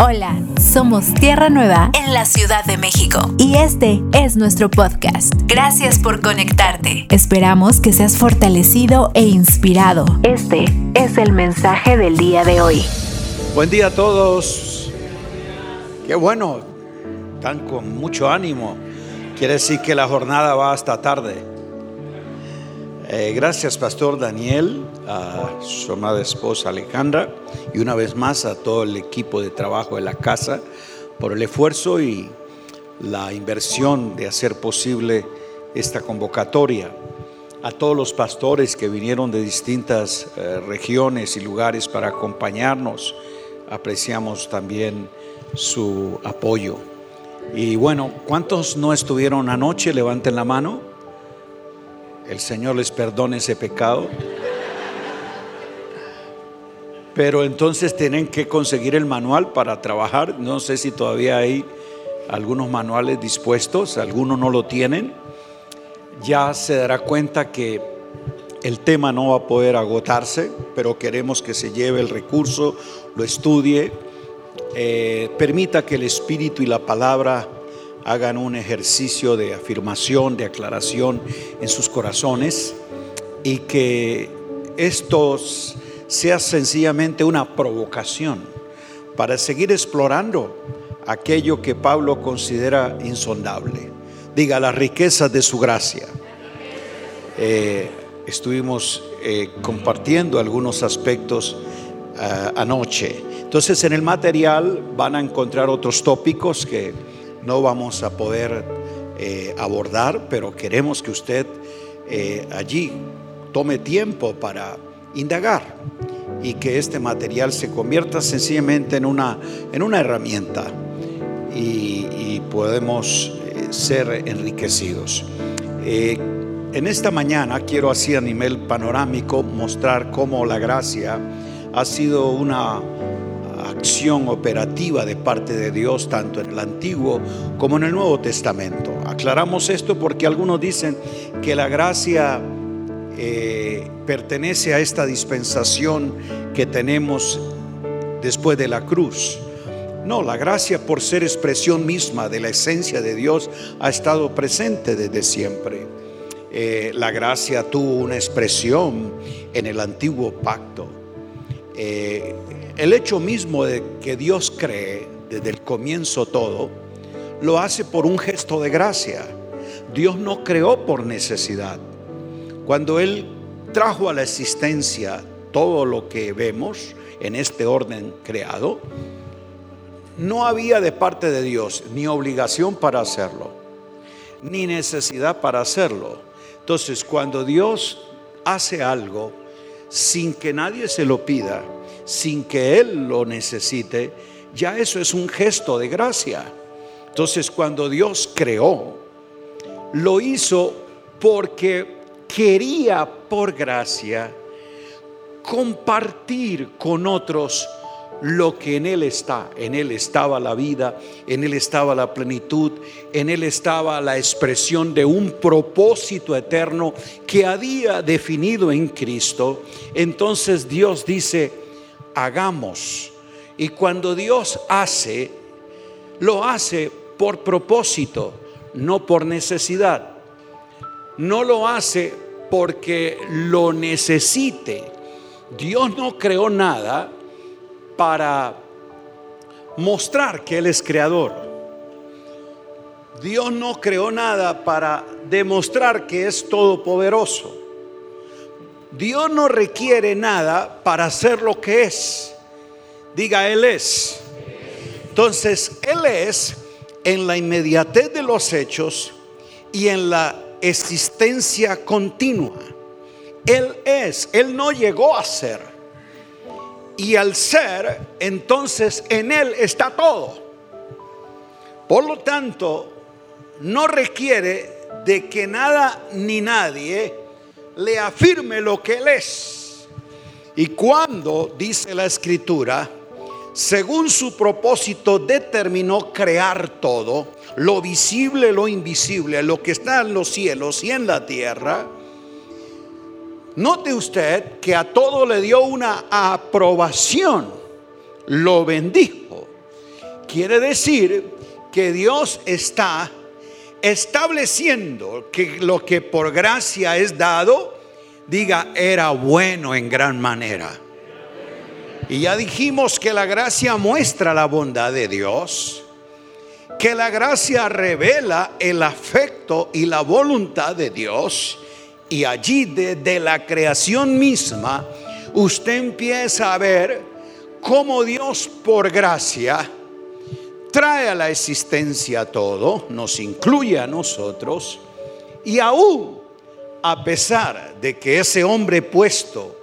Hola, somos Tierra Nueva en la Ciudad de México y este es nuestro podcast. Gracias por conectarte. Esperamos que seas fortalecido e inspirado. Este es el mensaje del día de hoy. Buen día a todos. Qué bueno, están con mucho ánimo. Quiere decir que la jornada va hasta tarde. Eh, gracias, Pastor Daniel, a su amada esposa Alejandra y una vez más a todo el equipo de trabajo de la casa por el esfuerzo y la inversión de hacer posible esta convocatoria. A todos los pastores que vinieron de distintas eh, regiones y lugares para acompañarnos, apreciamos también su apoyo. Y bueno, ¿cuántos no estuvieron anoche? Levanten la mano el Señor les perdone ese pecado. Pero entonces tienen que conseguir el manual para trabajar. No sé si todavía hay algunos manuales dispuestos, algunos no lo tienen. Ya se dará cuenta que el tema no va a poder agotarse, pero queremos que se lleve el recurso, lo estudie, eh, permita que el Espíritu y la palabra hagan un ejercicio de afirmación, de aclaración en sus corazones y que esto sea sencillamente una provocación para seguir explorando aquello que Pablo considera insondable. Diga, las riquezas de su gracia. Eh, estuvimos eh, compartiendo algunos aspectos eh, anoche. Entonces en el material van a encontrar otros tópicos que no vamos a poder abordar, pero queremos que usted allí tome tiempo para indagar y que este material se convierta sencillamente en una, en una herramienta y, podemos eh, ser enriquecidos. en esta mañana quiero así a nivel panorámico mostrar cómo la gracia ha sido una acción operativa de parte de Dios, tanto en el Antiguo como en el Nuevo Testamento. Aclaramos esto porque algunos dicen que la gracia eh, pertenece a esta dispensación que tenemos después de la cruz. No, la gracia por ser expresión misma de la esencia de Dios ha estado presente desde siempre. Eh, la gracia tuvo una expresión en el antiguo pacto. Eh, el hecho mismo de que Dios cree desde el comienzo todo, lo hace por un gesto de gracia. Dios no creó por necesidad. Cuando Él trajo a la existencia todo lo que vemos en este orden creado, no había de parte de Dios ni obligación para hacerlo, ni necesidad para hacerlo. Entonces, cuando Dios hace algo sin que nadie se lo pida, sin que Él lo necesite, ya eso es un gesto de gracia. Entonces cuando Dios creó, lo hizo porque quería por gracia compartir con otros lo que en Él está. En Él estaba la vida, en Él estaba la plenitud, en Él estaba la expresión de un propósito eterno que había definido en Cristo. Entonces Dios dice, hagamos. Y cuando Dios hace, lo hace por propósito, no por necesidad. No lo hace porque lo necesite. Dios no creó nada para mostrar que Él es creador. Dios no creó nada para demostrar que es todopoderoso. Dios no requiere nada para ser lo que es. Diga, Él es. Entonces, Él es en la inmediatez de los hechos y en la existencia continua. Él es, Él no llegó a ser. Y al ser, entonces en Él está todo. Por lo tanto, no requiere de que nada ni nadie le afirme lo que Él es. Y cuando, dice la escritura, según su propósito determinó crear todo, lo visible, lo invisible, lo que está en los cielos y en la tierra, note usted que a todo le dio una aprobación, lo bendijo quiere decir que Dios está estableciendo que lo que por gracia es dado, diga, era bueno en gran manera. Y ya dijimos que la gracia muestra la bondad de Dios, que la gracia revela el afecto y la voluntad de Dios. Y allí desde la creación misma, usted empieza a ver cómo Dios por gracia trae a la existencia todo, nos incluye a nosotros, y aún a pesar de que ese hombre puesto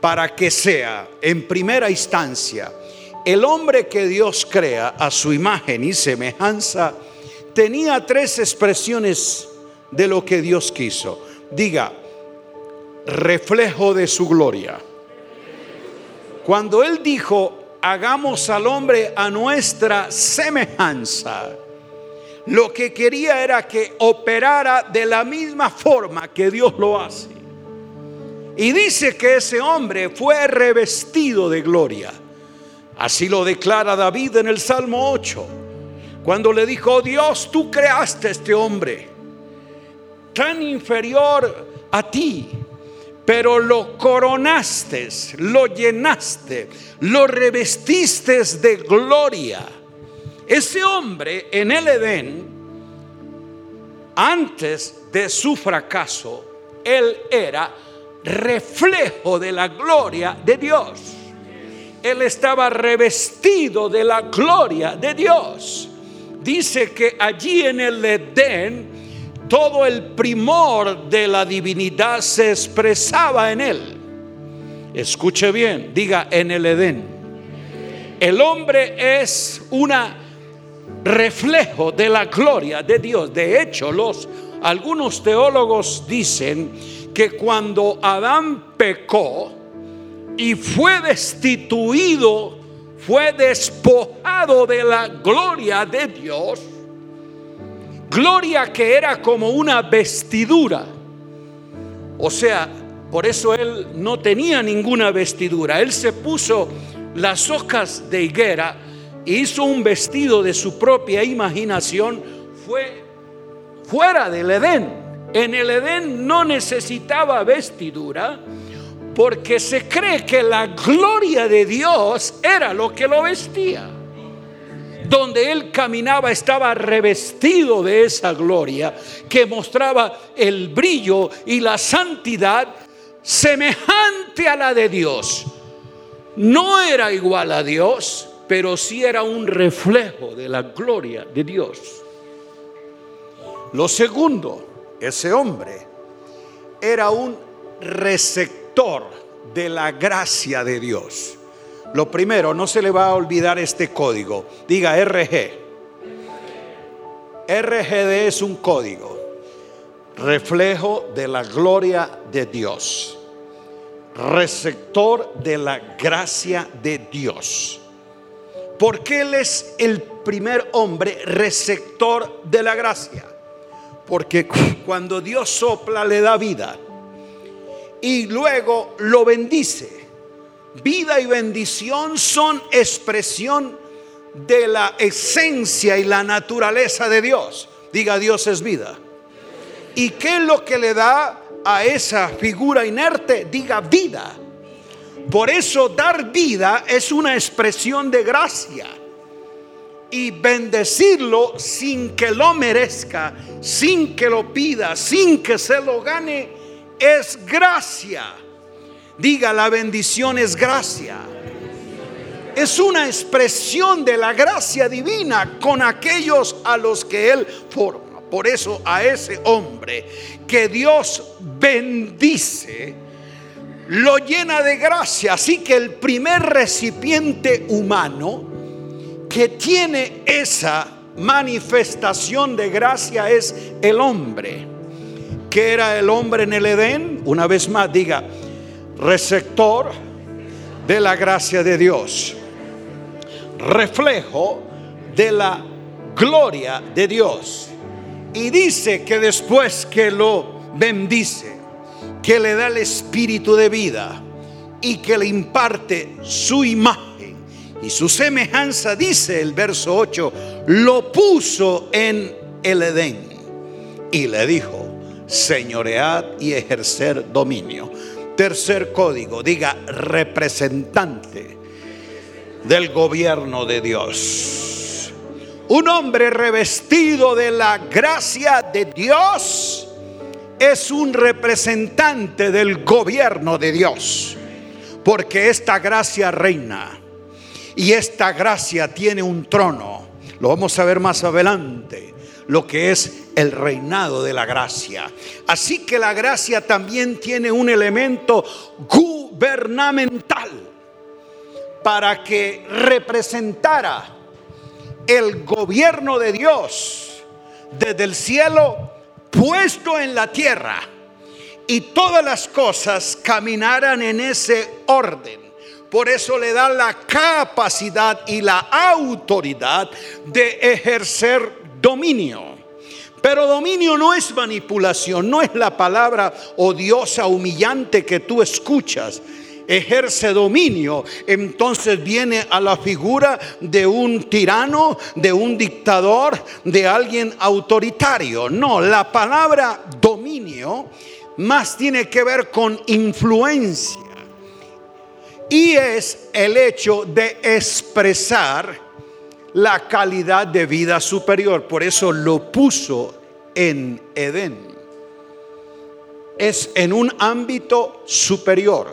para que sea en primera instancia el hombre que Dios crea a su imagen y semejanza, tenía tres expresiones de lo que Dios quiso. Diga, reflejo de su gloria. Cuando Él dijo, hagamos al hombre a nuestra semejanza. Lo que quería era que operara de la misma forma que Dios lo hace. Y dice que ese hombre fue revestido de gloria. Así lo declara David en el Salmo 8. Cuando le dijo, oh Dios, tú creaste este hombre tan inferior a ti pero lo coronaste, lo llenaste, lo revestiste de gloria. Ese hombre en el Edén, antes de su fracaso, él era reflejo de la gloria de Dios. Él estaba revestido de la gloria de Dios. Dice que allí en el Edén todo el primor de la divinidad se expresaba en él. Escuche bien, diga en el Edén. El hombre es un reflejo de la gloria de Dios. De hecho, los algunos teólogos dicen que cuando Adán pecó y fue destituido, fue despojado de la gloria de Dios, Gloria que era como una vestidura. O sea, por eso él no tenía ninguna vestidura. Él se puso las hojas de higuera, hizo un vestido de su propia imaginación, fue fuera del Edén. En el Edén no necesitaba vestidura porque se cree que la gloria de Dios era lo que lo vestía donde él caminaba estaba revestido de esa gloria que mostraba el brillo y la santidad semejante a la de Dios. No era igual a Dios, pero sí era un reflejo de la gloria de Dios. Lo segundo, ese hombre era un receptor de la gracia de Dios. Lo primero, no se le va a olvidar este código. Diga RG. RGD es un código, reflejo de la gloria de Dios, receptor de la gracia de Dios. Porque Él es el primer hombre receptor de la gracia. Porque cuando Dios sopla le da vida y luego lo bendice Vida y bendición son expresión de la esencia y la naturaleza de Dios. Diga, Dios es vida. ¿Y qué es lo que le da a esa figura inerte? Diga vida. Por eso dar vida es una expresión de gracia. Y bendecirlo sin que lo merezca, sin que lo pida, sin que se lo gane, es gracia. Diga, la bendición es gracia. Es una expresión de la gracia divina con aquellos a los que Él forma. Por eso a ese hombre que Dios bendice, lo llena de gracia. Así que el primer recipiente humano que tiene esa manifestación de gracia es el hombre. Que era el hombre en el Edén? Una vez más, diga, receptor de la gracia de Dios, reflejo de la gloria de Dios. Y dice que después que lo bendice, que le da el espíritu de vida y que le imparte su imagen y su semejanza, dice el verso 8, lo puso en el Edén y le dijo, señoread y ejercer dominio. Tercer código, diga representante del gobierno de Dios. Un hombre revestido de la gracia de Dios es un representante del gobierno de Dios, porque esta gracia reina y esta gracia tiene un trono. Lo vamos a ver más adelante, lo que es el reinado de la gracia. Así que la gracia también tiene un elemento gubernamental para que representara el gobierno de Dios desde el cielo puesto en la tierra y todas las cosas caminaran en ese orden. Por eso le da la capacidad y la autoridad de ejercer dominio. Pero dominio no es manipulación, no es la palabra odiosa, humillante que tú escuchas. Ejerce dominio, entonces viene a la figura de un tirano, de un dictador, de alguien autoritario. No, la palabra dominio más tiene que ver con influencia. Y es el hecho de expresar la calidad de vida superior. Por eso lo puso en Edén. Es en un ámbito superior.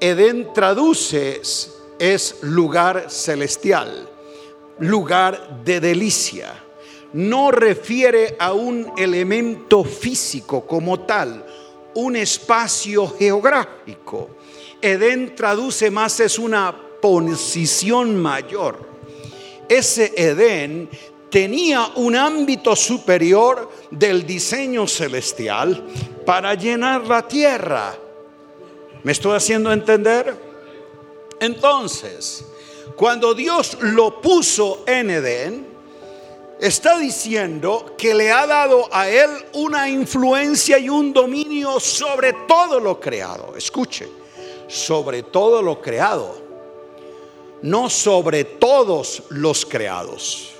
Edén traduce es lugar celestial, lugar de delicia. No refiere a un elemento físico como tal, un espacio geográfico. Edén traduce más es una posición mayor ese Edén tenía un ámbito superior del diseño celestial para llenar la tierra. ¿Me estoy haciendo entender? Entonces, cuando Dios lo puso en Edén, está diciendo que le ha dado a él una influencia y un dominio sobre todo lo creado. Escuche, sobre todo lo creado no sobre todos los creados.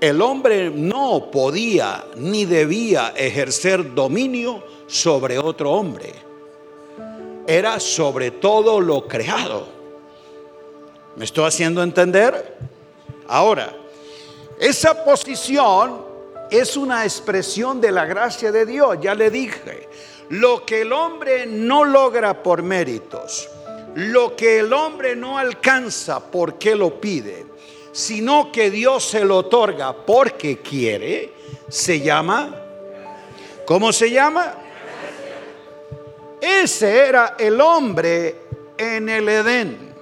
El hombre no podía ni debía ejercer dominio sobre otro hombre. Era sobre todo lo creado. ¿Me estoy haciendo entender? Ahora, esa posición es una expresión de la gracia de Dios. Ya le dije, lo que el hombre no logra por méritos, lo que el hombre no alcanza porque lo pide, sino que Dios se lo otorga porque quiere, se llama, ¿cómo se llama? Ese era el hombre en el Edén,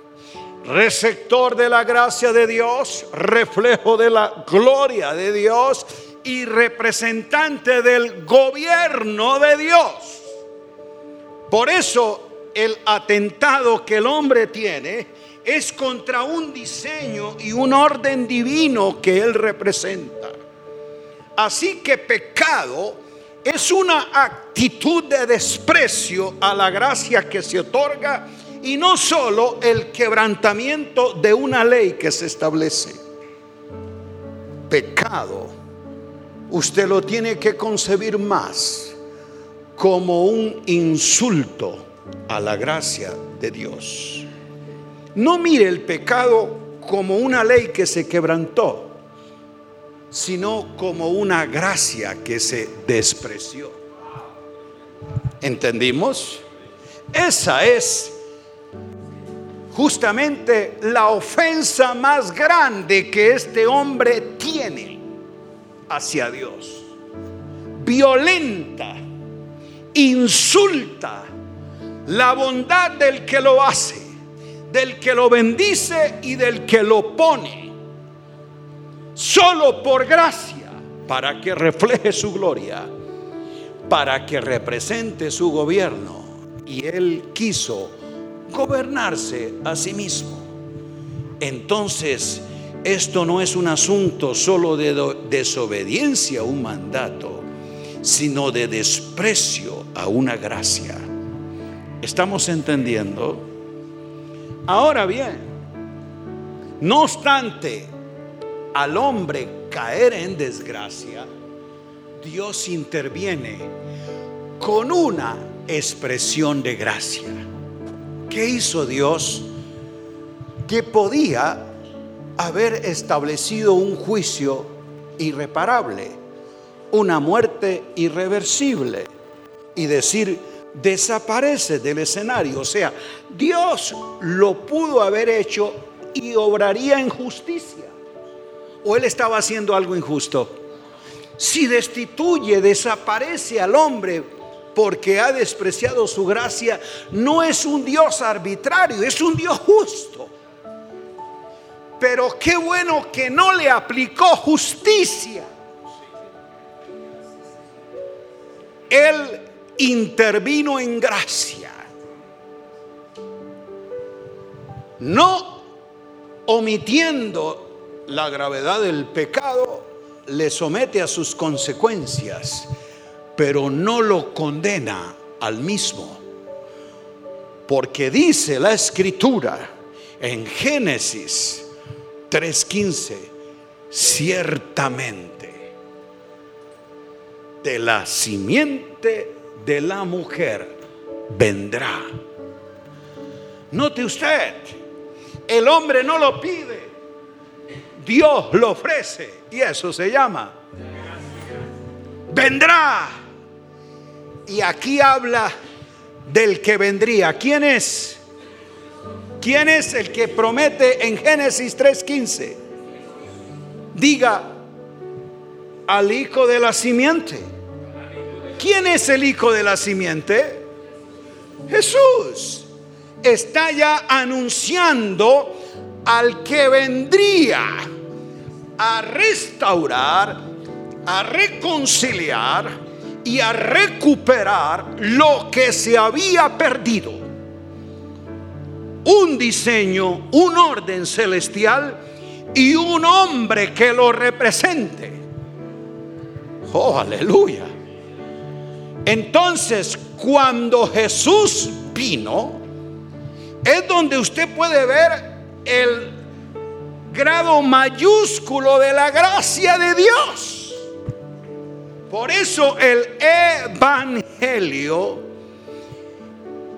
receptor de la gracia de Dios, reflejo de la gloria de Dios y representante del gobierno de Dios. Por eso el atentado que el hombre tiene es contra un diseño y un orden divino que él representa. Así que pecado es una actitud de desprecio a la gracia que se otorga y no solo el quebrantamiento de una ley que se establece. Pecado, usted lo tiene que concebir más como un insulto a la gracia de Dios. No mire el pecado como una ley que se quebrantó, sino como una gracia que se despreció. ¿Entendimos? Esa es justamente la ofensa más grande que este hombre tiene hacia Dios. Violenta, insulta la bondad del que lo hace, del que lo bendice y del que lo pone. Solo por gracia, para que refleje su gloria, para que represente su gobierno. Y él quiso gobernarse a sí mismo. Entonces, esto no es un asunto solo de desobediencia a un mandato, sino de desprecio a una gracia. ¿Estamos entendiendo? Ahora bien, No obstante, al hombre caer en desgracia, Dios interviene con una expresión de gracia. ¿Qué hizo Dios? Que podía haber establecido un juicio irreparable, una muerte irreversible y decir, desaparece del escenario. O sea, Dios lo pudo haber hecho y obraría en justicia. ¿O él estaba haciendo algo injusto? Si destituye, desaparece al hombre porque ha despreciado su gracia, no es un Dios arbitrario, es un Dios justo. Pero qué bueno que no le aplicó justicia. Él intervino en gracia. No omitiendo la gravedad del pecado, le somete a sus consecuencias, pero no lo condena al mismo. Porque dice la escritura en Génesis 3:15, ciertamente de la simiente de la mujer vendrá. Note usted, el hombre no lo pide, Dios lo ofrece y eso se llama. Vendrá. Y aquí habla del que vendría. ¿Quién es? ¿Quién es el que promete en Génesis 3:15? Diga al hijo de la simiente. ¿Quién es el hijo de la simiente? Jesús. Está ya anunciando al que vendría a restaurar, a reconciliar y a recuperar lo que se había perdido. Un diseño, un orden celestial y un hombre que lo represente. Oh, aleluya. Entonces, cuando Jesús vino, es donde usted puede ver el grado mayúsculo de la gracia de Dios. Por eso el Evangelio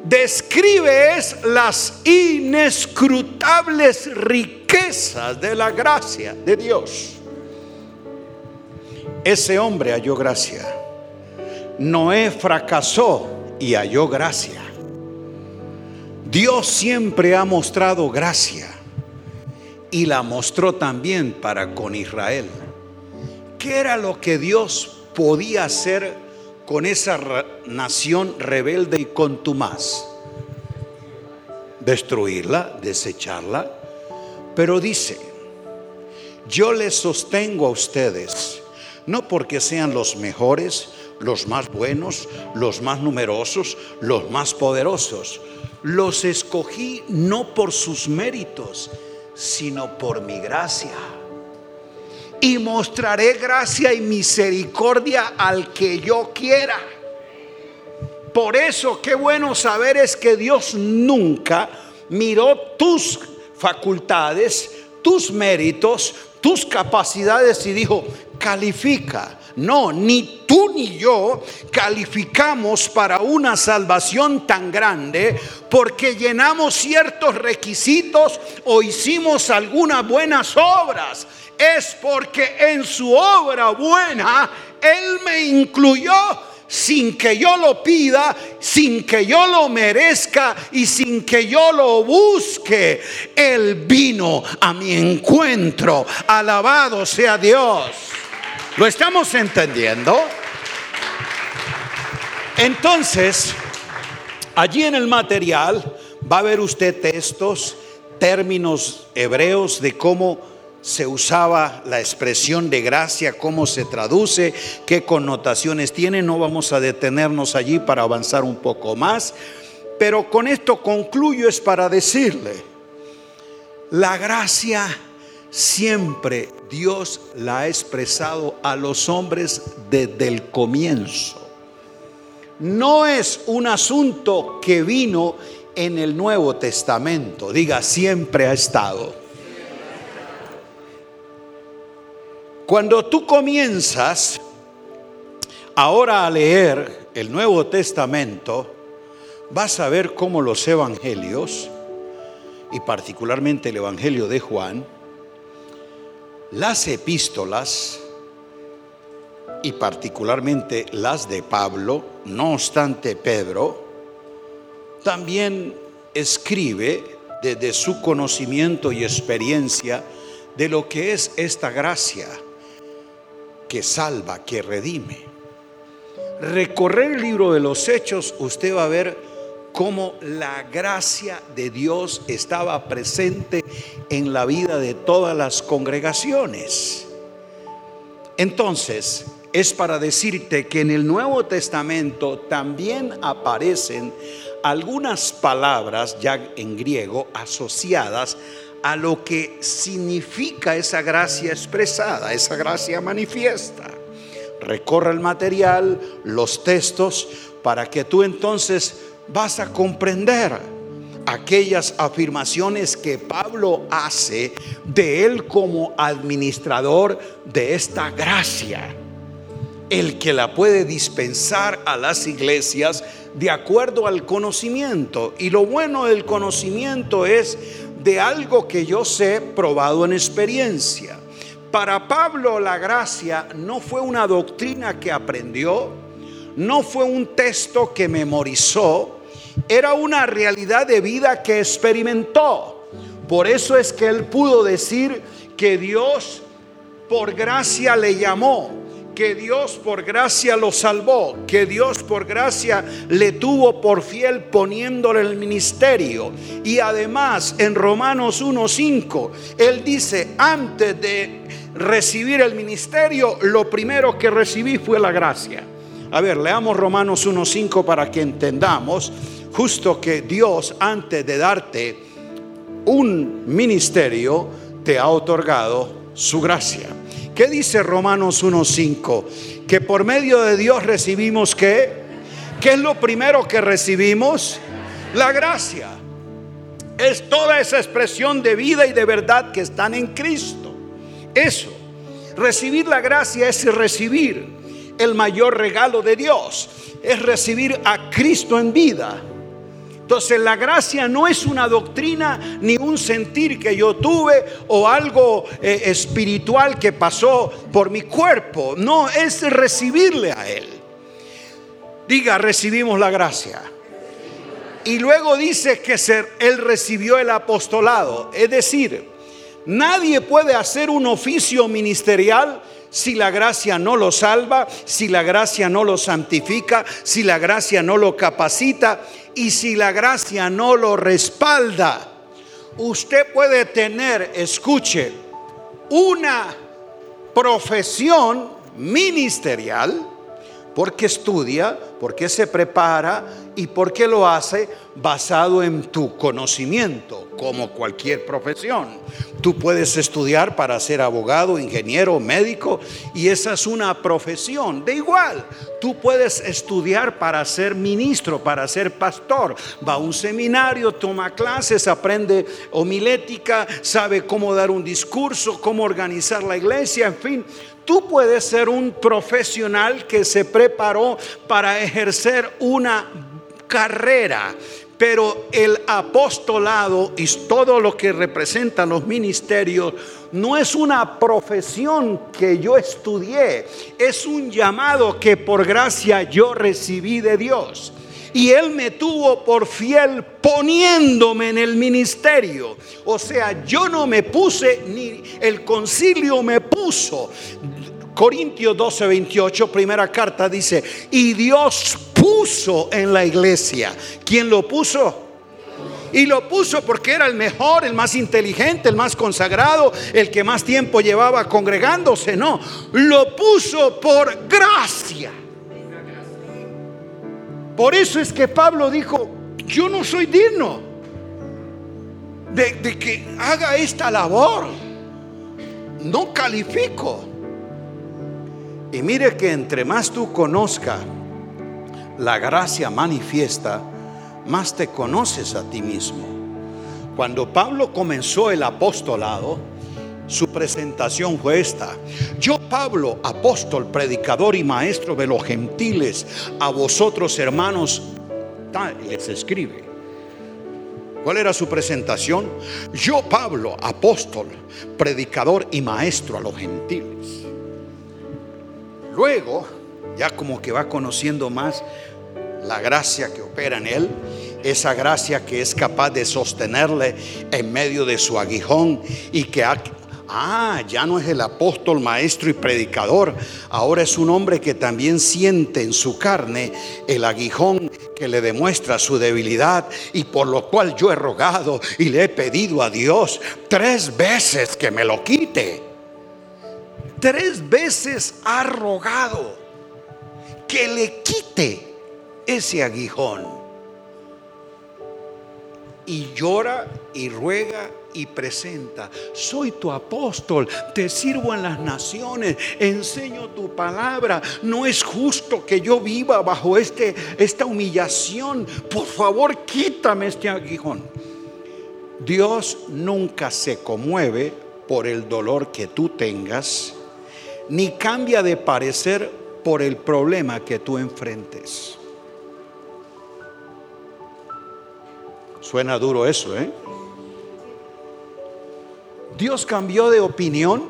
describe las inescrutables riquezas de la gracia de Dios. Ese hombre halló gracia. Noé fracasó y halló gracia. Dios siempre ha mostrado gracia y la mostró también para con Israel. ¿Qué era lo que Dios podía hacer con esa nación rebelde y contumaz? Destruirla, desecharla. Pero dice, yo les sostengo a ustedes, no porque sean los mejores, los más buenos, los más numerosos, los más poderosos. Los escogí no por sus méritos, sino por mi gracia. Y mostraré gracia y misericordia al que yo quiera. Por eso qué bueno saber es que Dios nunca miró tus facultades, tus méritos, tus capacidades y dijo, califica. No, ni tú ni yo calificamos para una salvación tan grande porque llenamos ciertos requisitos o hicimos algunas buenas obras. Es porque en su obra buena Él me incluyó sin que yo lo pida, sin que yo lo merezca y sin que yo lo busque. Él vino a mi encuentro. Alabado sea Dios. ¿Lo estamos entendiendo? Entonces, allí en el material va a ver usted textos, términos hebreos de cómo se usaba la expresión de gracia, cómo se traduce, qué connotaciones tiene. No vamos a detenernos allí para avanzar un poco más, pero con esto concluyo es para decirle, la gracia siempre Dios la ha expresado a los hombres desde el comienzo. No es un asunto que vino en el Nuevo Testamento, diga, siempre ha estado. Cuando tú comienzas ahora a leer el Nuevo Testamento, vas a ver cómo los evangelios, y particularmente el Evangelio de Juan, las epístolas, y particularmente las de Pablo, no obstante Pedro, también escribe desde su conocimiento y experiencia de lo que es esta gracia que salva, que redime. Recorrer el libro de los hechos, usted va a ver cómo la gracia de Dios estaba presente en la vida de todas las congregaciones. Entonces, es para decirte que en el Nuevo Testamento también aparecen algunas palabras ya en griego asociadas a lo que significa esa gracia expresada, esa gracia manifiesta. Recorre el material, los textos, para que tú entonces vas a comprender aquellas afirmaciones que Pablo hace de él como administrador de esta gracia el que la puede dispensar a las iglesias de acuerdo al conocimiento. Y lo bueno del conocimiento es de algo que yo sé probado en experiencia. Para Pablo la gracia no fue una doctrina que aprendió, no fue un texto que memorizó, era una realidad de vida que experimentó. Por eso es que él pudo decir que Dios por gracia le llamó que Dios por gracia lo salvó, que Dios por gracia le tuvo por fiel poniéndole el ministerio. Y además en Romanos 1.5, él dice, antes de recibir el ministerio, lo primero que recibí fue la gracia. A ver, leamos Romanos 1.5 para que entendamos justo que Dios antes de darte un ministerio, te ha otorgado su gracia. ¿Qué dice Romanos 1.5? Que por medio de Dios recibimos qué? ¿Qué es lo primero que recibimos? La gracia. Es toda esa expresión de vida y de verdad que están en Cristo. Eso. Recibir la gracia es recibir el mayor regalo de Dios. Es recibir a Cristo en vida. Entonces la gracia no es una doctrina ni un sentir que yo tuve o algo eh, espiritual que pasó por mi cuerpo. No, es recibirle a Él. Diga, recibimos la gracia. Y luego dice que Él recibió el apostolado. Es decir, nadie puede hacer un oficio ministerial si la gracia no lo salva, si la gracia no lo santifica, si la gracia no lo capacita y si la gracia no lo respalda, usted puede tener, escuche, una profesión ministerial porque estudia, porque se prepara y porque lo hace basado en tu conocimiento, como cualquier profesión. Tú puedes estudiar para ser abogado, ingeniero, médico, y esa es una profesión. De igual, tú puedes estudiar para ser ministro, para ser pastor. Va a un seminario, toma clases, aprende homilética, sabe cómo dar un discurso, cómo organizar la iglesia, en fin. Tú puedes ser un profesional que se preparó para ejercer una carrera, pero el apostolado y todo lo que representan los ministerios no es una profesión que yo estudié, es un llamado que por gracia yo recibí de Dios. Y Él me tuvo por fiel poniéndome en el ministerio. O sea, yo no me puse, ni el concilio me puso. Corintios 12, 28, primera carta dice, y Dios puso en la iglesia. ¿Quién lo puso? Y lo puso porque era el mejor, el más inteligente, el más consagrado, el que más tiempo llevaba congregándose. No, lo puso por gracia. Por eso es que Pablo dijo, yo no soy digno de, que haga esta labor. No califico. Y mire que entre más tú conozcas la gracia manifiesta, más te conoces a ti mismo. Cuando Pablo comenzó el apostolado, Su presentación fue esta. Yo, Pablo, apóstol, predicador y maestro de los gentiles, a vosotros hermanos, les escribe. ¿Cuál era su presentación? Yo, Pablo, apóstol, predicador y maestro a los gentiles. Luego, ya como que va conociendo más la gracia que opera en él, esa gracia que es capaz de sostenerle en medio de su aguijón y que ha, Ah, ya no es el apóstol, maestro y predicador. Ahora es un hombre que también siente en su carne el aguijón que le demuestra su debilidad y por lo cual yo he rogado y le he pedido a Dios tres veces que me lo quite. Tres veces ha rogado que le quite ese aguijón. Y llora y ruega y presenta, soy tu apóstol, te sirvo en las naciones, enseño tu palabra, no es justo que yo viva bajo este, esta humillación, por favor quítame este aguijón. Dios nunca se conmueve por el dolor que tú tengas, ni cambia de parecer por el problema que tú enfrentes. Suena duro eso, ¿eh? Dios cambió de opinión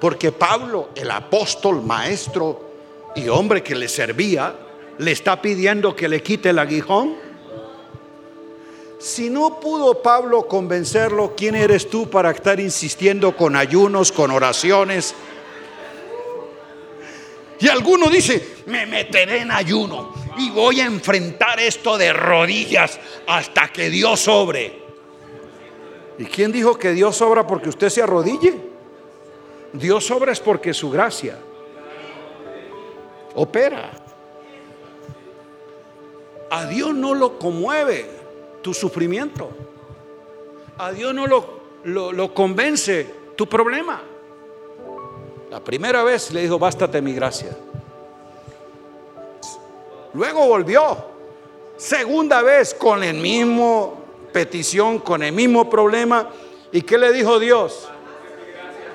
porque Pablo, el apóstol, maestro y hombre que le servía, le está pidiendo que le quite el aguijón. Si no pudo Pablo convencerlo, ¿quién eres tú para estar insistiendo con ayunos, con oraciones? Y alguno dice, me meteré en ayuno y voy a enfrentar esto de rodillas hasta que Dios sobre. ¿Y quién dijo que Dios obra porque usted se arrodille? Dios obra es porque su gracia opera. A Dios no lo conmueve tu sufrimiento. A Dios no lo, lo, convence tu problema. La primera vez le dijo, bástate mi gracia. Luego volvió. Segunda vez con el mismo petición, con el mismo problema. ¿Y qué le dijo Dios?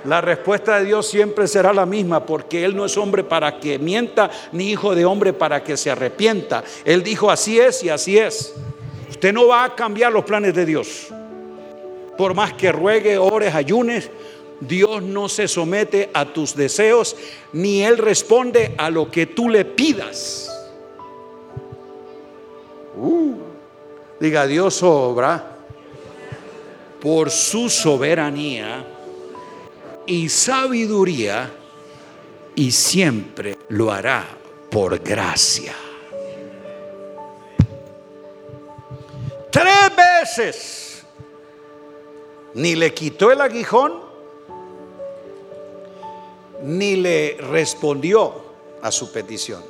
La respuesta de Dios siempre será la misma, porque Él no es hombre para que mienta, ni hijo de hombre para que se arrepienta. Él dijo, así es y así es. Usted no va a cambiar los planes de Dios. Por más que ruegue, ores, ayunes, Dios no se somete a tus deseos, ni Él responde a lo que tú le pidas. Uh. Diga, Dios obra por su soberanía y sabiduría y siempre lo hará por gracia. Tres veces ni le quitó el aguijón, ni le respondió a su petición.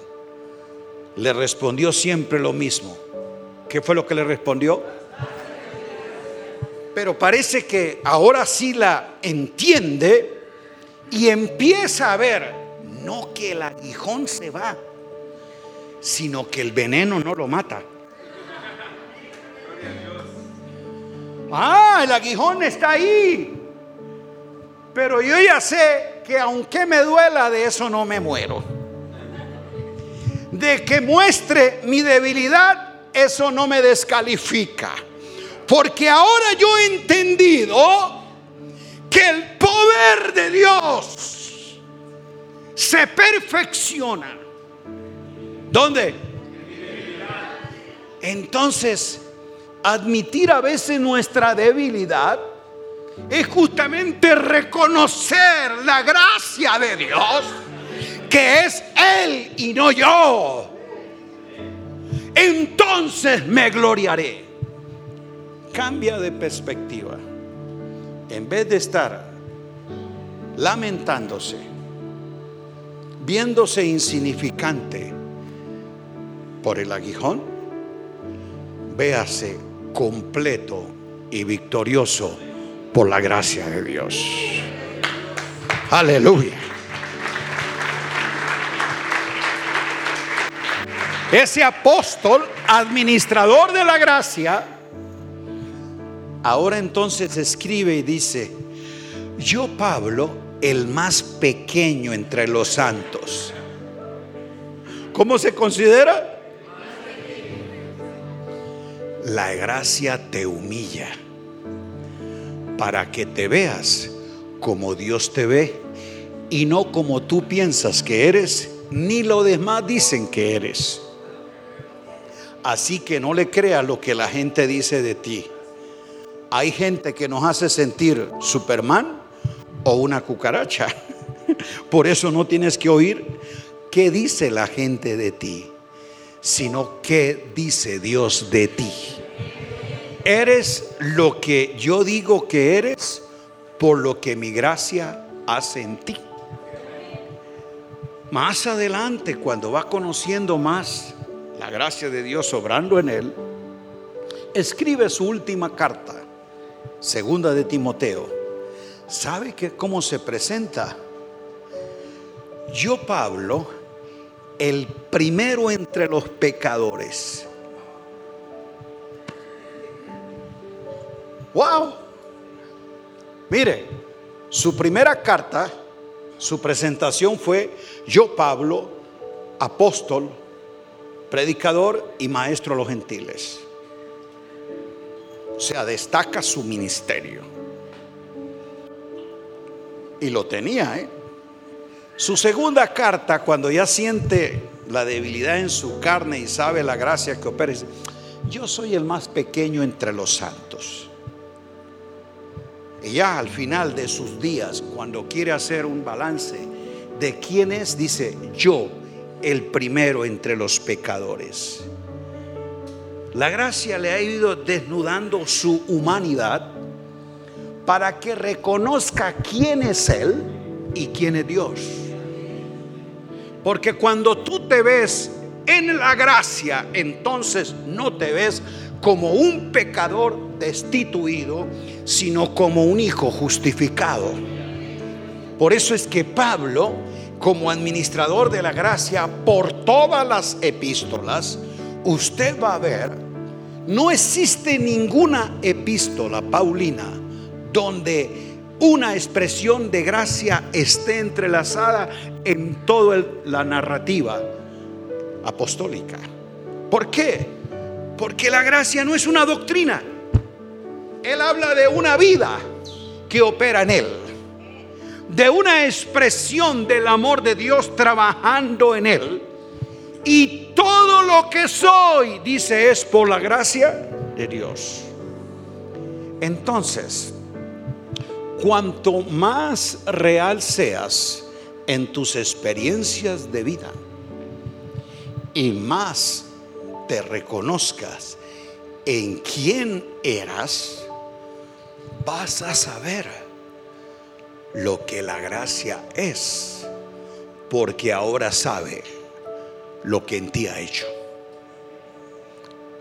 Le respondió siempre lo mismo. ¿Qué fue lo que le respondió? Pero parece que ahora sí la entiende y empieza a ver, no que el aguijón se va, sino que el veneno no lo mata. Ah, el aguijón está ahí. Pero yo ya sé que aunque me duela, de eso no me muero. De que muestre mi debilidad, eso no me descalifica. Porque ahora yo he entendido que el poder de Dios se perfecciona. ¿Dónde? Entonces, admitir a veces nuestra debilidad es justamente reconocer la gracia de Dios, que es Él y no yo entonces me gloriaré. Cambia de perspectiva. En vez de estar lamentándose, viéndose insignificante por el aguijón, véase completo y victorioso por la gracia de Dios. Aleluya. Ese apóstol, administrador de la gracia, ahora entonces escribe y dice, yo Pablo, el más pequeño entre los santos. ¿Cómo se considera? La gracia te humilla para que te veas como Dios te ve y no como tú piensas que eres, ni lo demás dicen que eres. Así que no le creas lo que la gente dice de ti. Hay gente que nos hace sentir Superman o una cucaracha. Por eso no tienes que oír qué dice la gente de ti, sino qué dice Dios de ti. Eres lo que yo digo que eres por lo que mi gracia hace en ti. Más adelante, cuando va conociendo más la gracia de Dios obrando en él, escribe su última carta, segunda de Timoteo. ¿Sabe que cómo se presenta? Yo, Pablo, el primero entre los pecadores. ¡Wow! Mire, su primera carta, su presentación fue yo, Pablo, apóstol, predicador y maestro a los gentiles. O sea, destaca su ministerio. Y lo tenía, ¿eh? Su segunda carta, cuando ya siente la debilidad en su carne y sabe la gracia que opera, dice, yo soy el más pequeño entre los santos. Y ya al final de sus días, cuando quiere hacer un balance de quién es, dice, yo, el primero entre los pecadores. La gracia le ha ido desnudando su humanidad para que reconozca quién es Él y quién es Dios. Porque cuando tú te ves en la gracia, entonces no te ves como un pecador destituido, sino como un hijo justificado. Por eso es que Pablo, como administrador de la gracia por todas las epístolas, usted va a ver, no existe ninguna epístola paulina donde una expresión de gracia esté entrelazada en toda la narrativa apostólica. ¿Por qué? Porque la gracia no es una doctrina. Él habla de una vida que opera en él. De una expresión del amor de Dios trabajando en él. Y todo lo que soy, dice, es por la gracia de Dios. Entonces, cuanto más real seas en tus experiencias de vida y más te reconozcas en quién eras, vas a saber lo que la gracia es, porque ahora sabe lo que en ti ha hecho.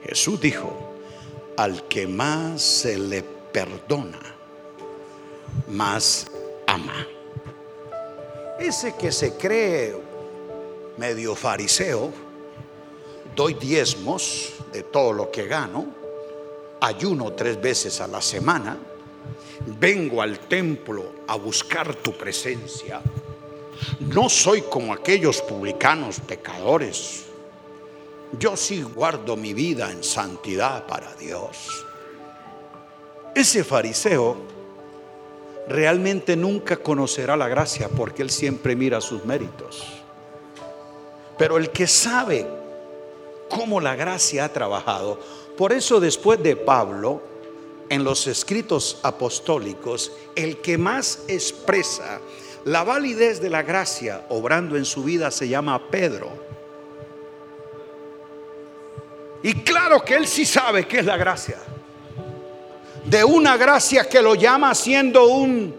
Jesús dijo, al que más se le perdona, más ama. Ese que se cree medio fariseo, doy diezmos de todo lo que gano, ayuno tres veces a la semana, vengo al templo a buscar tu presencia. No soy como aquellos publicanos pecadores. Yo sí guardo mi vida en santidad para Dios. Ese fariseo realmente nunca conocerá la gracia porque él siempre mira sus méritos. Pero el que sabe cómo la gracia ha trabajado, por eso después de Pablo, en los escritos apostólicos, el que más expresa la validez de la gracia obrando en su vida se llama Pedro. Y claro que él sí sabe qué es la gracia de una gracia que lo llama siendo un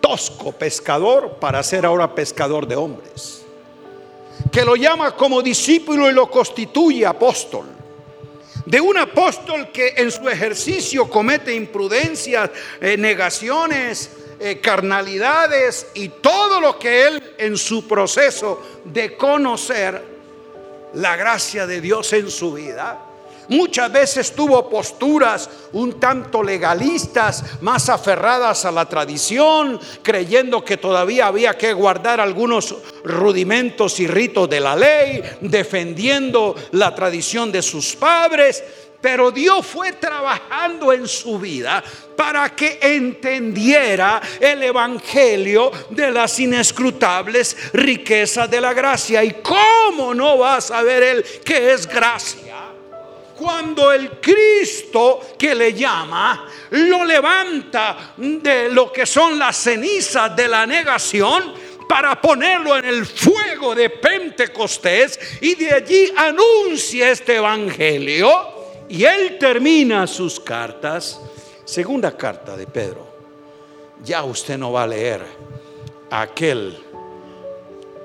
tosco pescador para ser ahora pescador de hombres. Que lo llama como discípulo y lo constituye apóstol. De un apóstol que en su ejercicio comete imprudencias, eh, negaciones, eh, carnalidades y todo lo que él en su proceso de conocer la gracia de Dios en su vida Muchas veces tuvo posturas un tanto legalistas, más aferradas a la tradición, creyendo que todavía había que guardar algunos rudimentos y ritos de la ley, defendiendo la tradición de sus padres. Pero Dios fue trabajando en su vida para que entendiera el Evangelio de las inescrutables riquezas de la gracia. ¿Y cómo no va a saber él que es gracia? Cuando el Cristo que le llama lo levanta de lo que son las cenizas de la negación para ponerlo en el fuego de Pentecostés y de allí anuncia este evangelio y él termina sus cartas, segunda carta de Pedro. Ya usted no va a leer aquel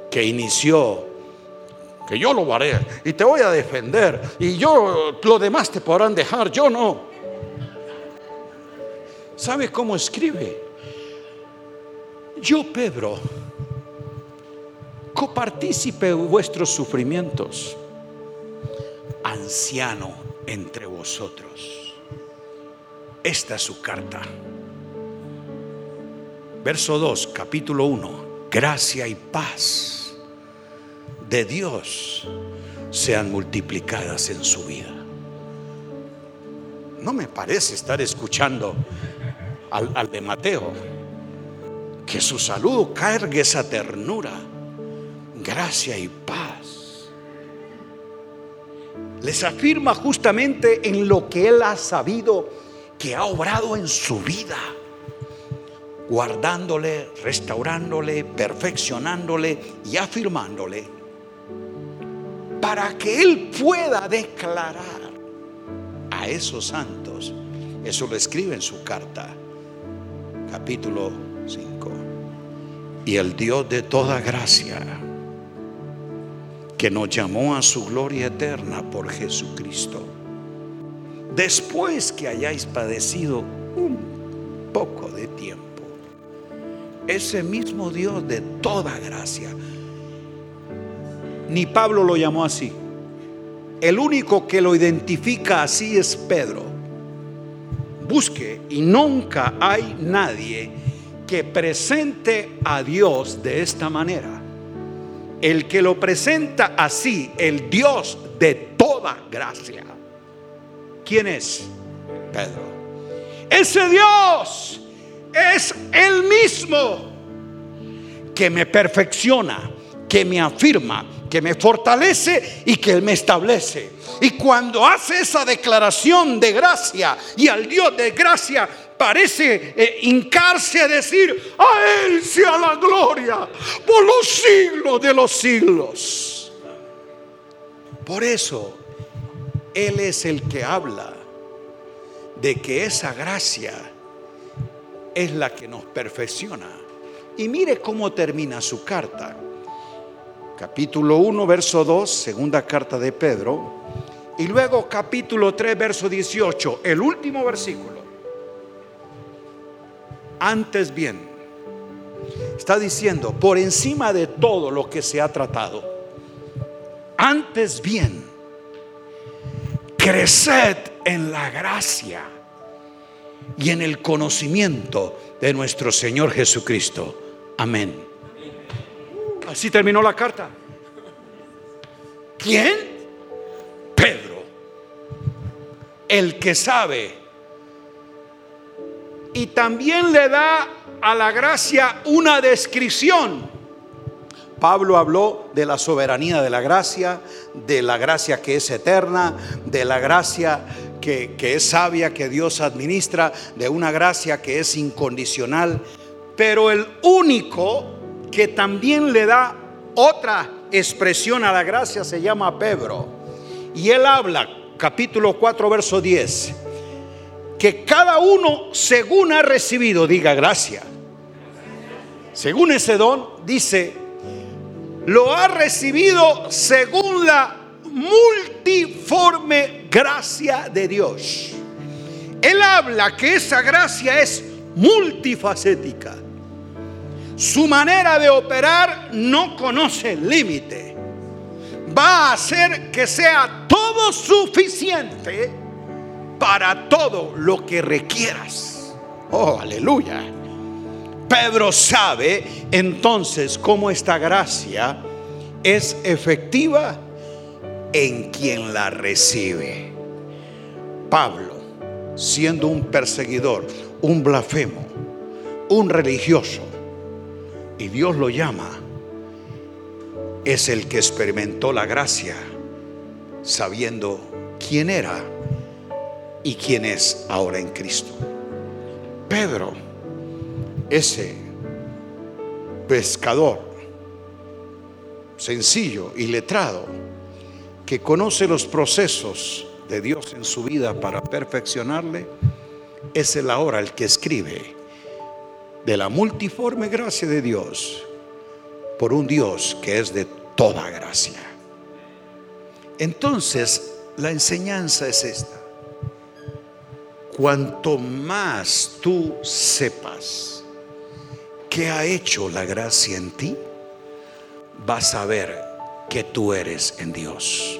que inició, que yo lo haré y te voy a defender y yo, lo demás te podrán dejar, yo no. ¿Sabe cómo escribe? Yo, Pedro, copartícipe vuestros sufrimientos, anciano entre vosotros. Esta es su carta. Verso 2, capítulo 1. Gracia y paz de Dios sean multiplicadas en su vida. No me parece estar escuchando al, al de Mateo. Que su saludo cargue esa ternura, gracia y paz les afirma justamente en lo que Él ha sabido que ha obrado en su vida, guardándole, restaurándole, perfeccionándole y afirmándole, para que Él pueda declarar a esos santos, eso lo escribe en su carta, capítulo 5, y el Dios de toda gracia, que nos llamó a su gloria eterna por Jesucristo. Después que hayáis padecido un poco de tiempo, ese mismo Dios de toda gracia, ni Pablo lo llamó así. El único que lo identifica así es Pedro. Busque y nunca hay nadie que presente a Dios de esta manera el que lo presenta así, el Dios de toda gracia. ¿Quién es? Pedro. Ese Dios es el mismo que me perfecciona, que me afirma, que me fortalece y que me establece. Y cuando hace esa declaración de gracia y al Dios de gracia parece eh, hincarse a decir, a Él sea la gloria por los siglos de los siglos. Por eso, Él es el que habla de que esa gracia es la que nos perfecciona. Y mire cómo termina su carta. Capítulo 1, verso 2, segunda carta de Pedro. Y luego capítulo 3, verso 18, el último versículo. Antes bien, está diciendo, por encima de todo lo que se ha tratado, antes bien, creced en la gracia y en el conocimiento de nuestro Señor Jesucristo. Amén. Así terminó la carta. ¿Quién? Pedro. El que sabe y también le da a la gracia una descripción. Pablo habló de la soberanía de la gracia, de la gracia que es eterna, de la gracia que, es sabia, que Dios administra, de una gracia que es incondicional. Pero el único que también le da otra expresión a la gracia se llama Pedro. Y él habla, capítulo 4, verso 10 que cada uno según ha recibido, diga gracia. Según ese don, dice, lo ha recibido según la multiforme gracia de Dios. Él habla que esa gracia es multifacética. Su manera de operar no conoce límite. Va a hacer que sea todo suficiente para todo lo que requieras. Oh, aleluya. Pedro sabe entonces cómo esta gracia es efectiva en quien la recibe. Pablo, siendo un perseguidor, un blasfemo, un religioso, y Dios lo llama, es el que experimentó la gracia sabiendo quién era y quién es ahora en Cristo. Pedro, ese pescador sencillo y letrado, que conoce los procesos de Dios en su vida para perfeccionarle, es el ahora el que escribe de la multiforme gracia de Dios por un Dios que es de toda gracia. Entonces, la enseñanza es esta. Cuanto más tú sepas qué ha hecho la gracia en ti, vas a ver que tú eres en Dios.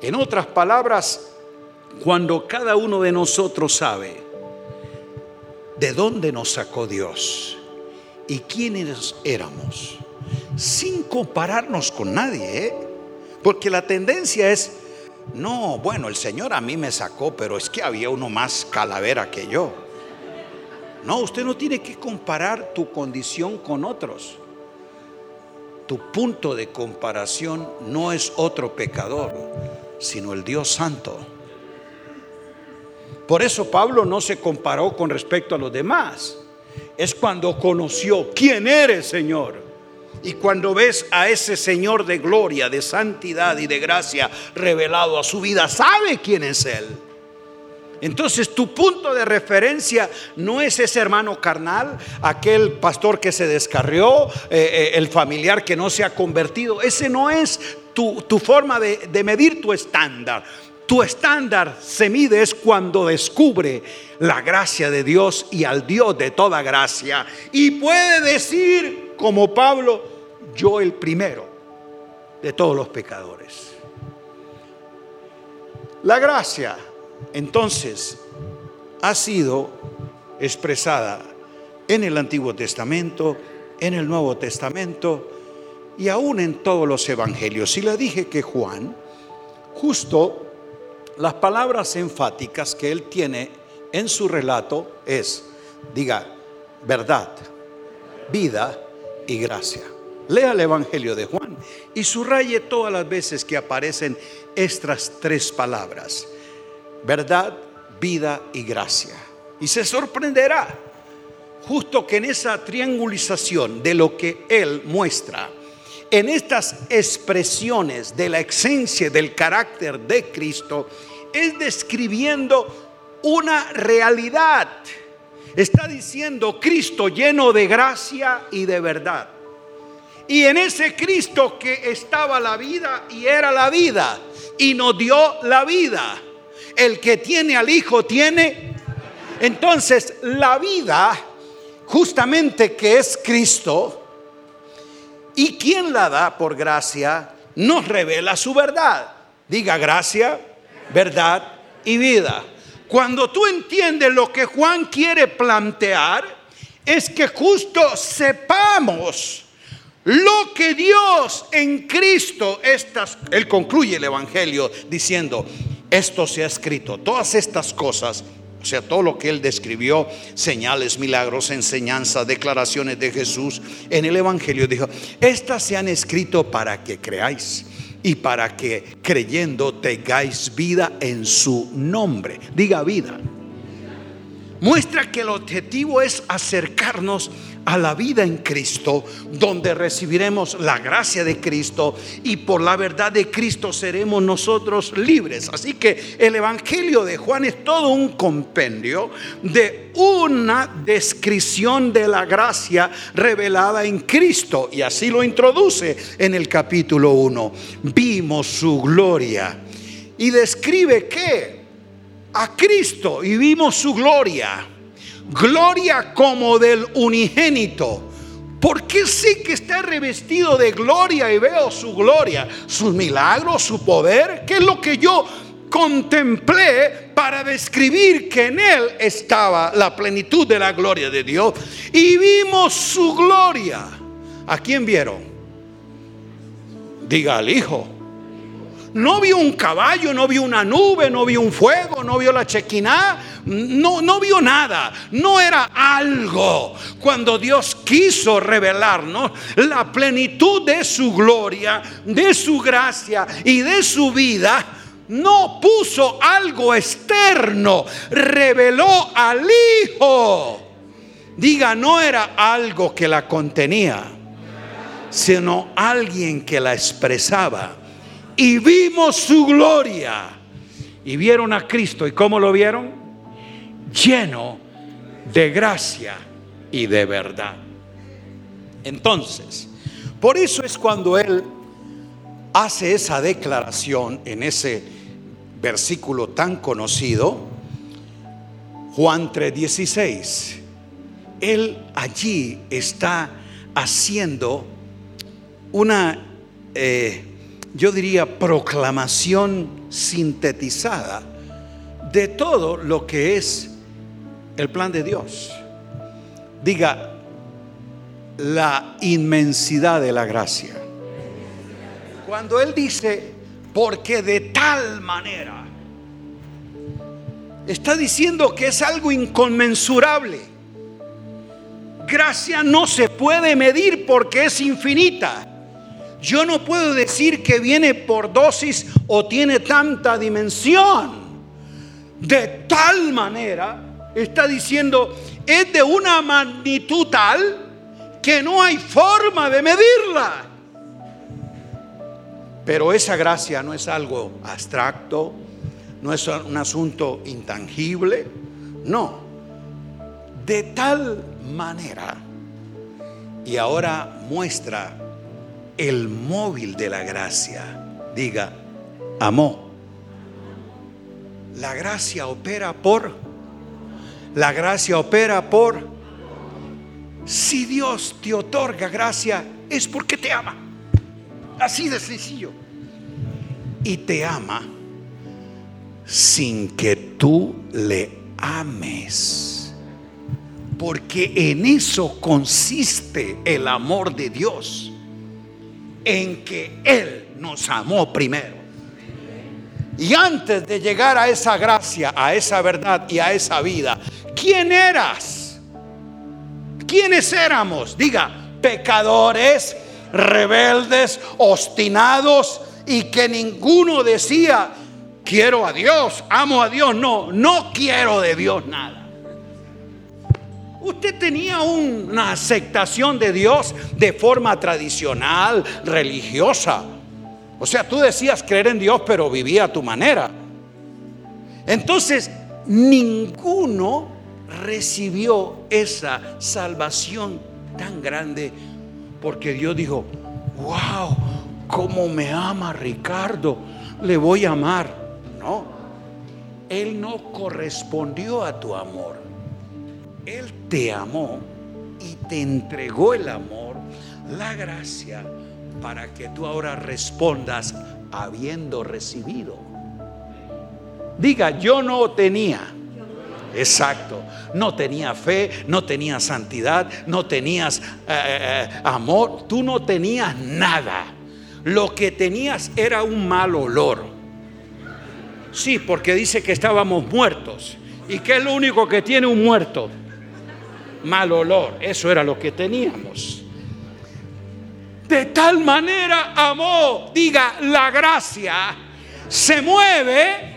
En otras palabras, cuando cada uno de nosotros sabe de dónde nos sacó Dios y quiénes éramos, sin compararnos con nadie, ¿eh? porque la tendencia es, no, bueno, el Señor a mí me sacó, pero es que había uno más calavera que yo. No, usted no tiene que comparar tu condición con otros. Tu punto de comparación no es otro pecador, sino el Dios Santo. Por eso Pablo no se comparó con respecto a los demás. Es cuando conoció quién eres, Señor. Y cuando ves a ese Señor de gloria, de santidad y de gracia revelado a su vida, sabe quién es Él. Entonces tu punto de referencia no es ese hermano carnal, aquel pastor que se descarrió, eh, eh, el familiar que no se ha convertido. Ese no es tu, forma de, de medir tu estándar. Tu estándar se mide es cuando descubre la gracia de Dios y al Dios de toda gracia. Y puede decir, como Pablo, yo el primero de todos los pecadores. La gracia entonces ha sido expresada en el Antiguo Testamento, en el Nuevo Testamento y aún en todos los evangelios. Y le dije que Juan, justo las palabras enfáticas que él tiene en su relato es, diga, verdad, vida y gracia. Lea el Evangelio de Juan y subraye todas las veces que aparecen estas tres palabras verdad, vida y gracia. Y se sorprenderá justo que en esa triangulización de lo que Él muestra, en estas expresiones de la esencia del carácter de Cristo, es describiendo una realidad. Está diciendo Cristo lleno de gracia y de verdad. Y en ese Cristo que estaba la vida y era la vida y nos dio la vida el que tiene al Hijo tiene. Entonces, la vida, justamente que es Cristo, y quien la da por gracia, nos revela su verdad. Diga gracia, verdad y vida. Cuando tú entiendes lo que Juan quiere plantear, es que justo sepamos lo que Dios en Cristo, estas, él concluye el Evangelio diciendo, esto se ha escrito, todas estas cosas, o sea, todo lo que él describió, señales, milagros, enseñanza, declaraciones de Jesús en el Evangelio, dijo, estas se han escrito para que creáis y para que creyendo tengáis vida en su nombre. Diga vida. Muestra que el objetivo es acercarnos la vida en Cristo, donde recibiremos la gracia de Cristo y por la verdad de Cristo seremos nosotros libres. Así que el Evangelio de Juan es todo un compendio de una descripción de la gracia revelada en Cristo. Y así lo introduce en el capítulo 1. Vimos su gloria. Y describe que a Cristo y vimos su gloria gloria como del unigénito, Porque sé que está revestido de gloria y veo su gloria, sus milagros, su poder, que es lo que yo contemplé para describir que en él estaba la plenitud de la gloria de Dios. Y vimos su gloria. ¿A quién vieron? Diga al Hijo. No vio un caballo, no vio una nube, no vio un fuego, no vio la chequiná, no, no vio nada. No era algo. Cuando Dios quiso revelarnos la plenitud de su gloria, de su gracia y de su vida, no puso algo externo, reveló al Hijo. Diga, no era algo que la contenía, sino alguien que la expresaba. Y vimos su gloria. Y vieron a Cristo. ¿Y cómo lo vieron? Lleno de gracia y de verdad. Entonces, por eso es cuando Él hace esa declaración en ese versículo tan conocido, Juan 3:16. Él allí está haciendo una, eh, yo diría, proclamación sintetizada de todo lo que es el plan de Dios. Diga, la inmensidad de la gracia. Cuando Él dice, porque de tal manera está diciendo que es algo inconmensurable. Gracia no se puede medir porque es infinita. Yo no puedo decir que viene por dosis o tiene tanta dimensión. De tal manera, está diciendo, es de una magnitud tal que no hay forma de medirla. Pero esa gracia no es algo abstracto, no es un asunto intangible, no. De tal manera, y ahora muestra el móvil de la gracia, diga, amó. La gracia opera por, la gracia opera por, si Dios te otorga gracia, es porque te ama. Así de sencillo. Y te ama sin que tú le ames. Porque en eso consiste el amor de Dios. En que Él nos amó primero. Y antes de llegar a esa gracia, a esa verdad y a esa vida, ¿quién eras? ¿Quiénes éramos? Diga, pecadores, rebeldes, obstinados y que ninguno decía, quiero a Dios, amo a Dios. No, no quiero de Dios nada. Usted tenía una aceptación de Dios de forma tradicional, religiosa. O sea, tú decías creer en Dios, pero vivía a tu manera. Entonces, ninguno recibió esa salvación tan grande porque Dios dijo, wow, cómo me ama Ricardo, le voy a amar. No, Él no correspondió a tu amor. Él te amó y te entregó el amor, la gracia, para que tú ahora respondas habiendo recibido. Diga, yo no tenía Exacto. No tenía fe, no tenías santidad, no tenías eh, eh, amor, tú no tenías nada. Lo que tenías era un mal olor. Sí, porque dice que estábamos muertos. ¿Y qué es lo único que tiene un muerto? Mal olor. Eso era lo que teníamos. De tal manera amó, diga, la gracia se mueve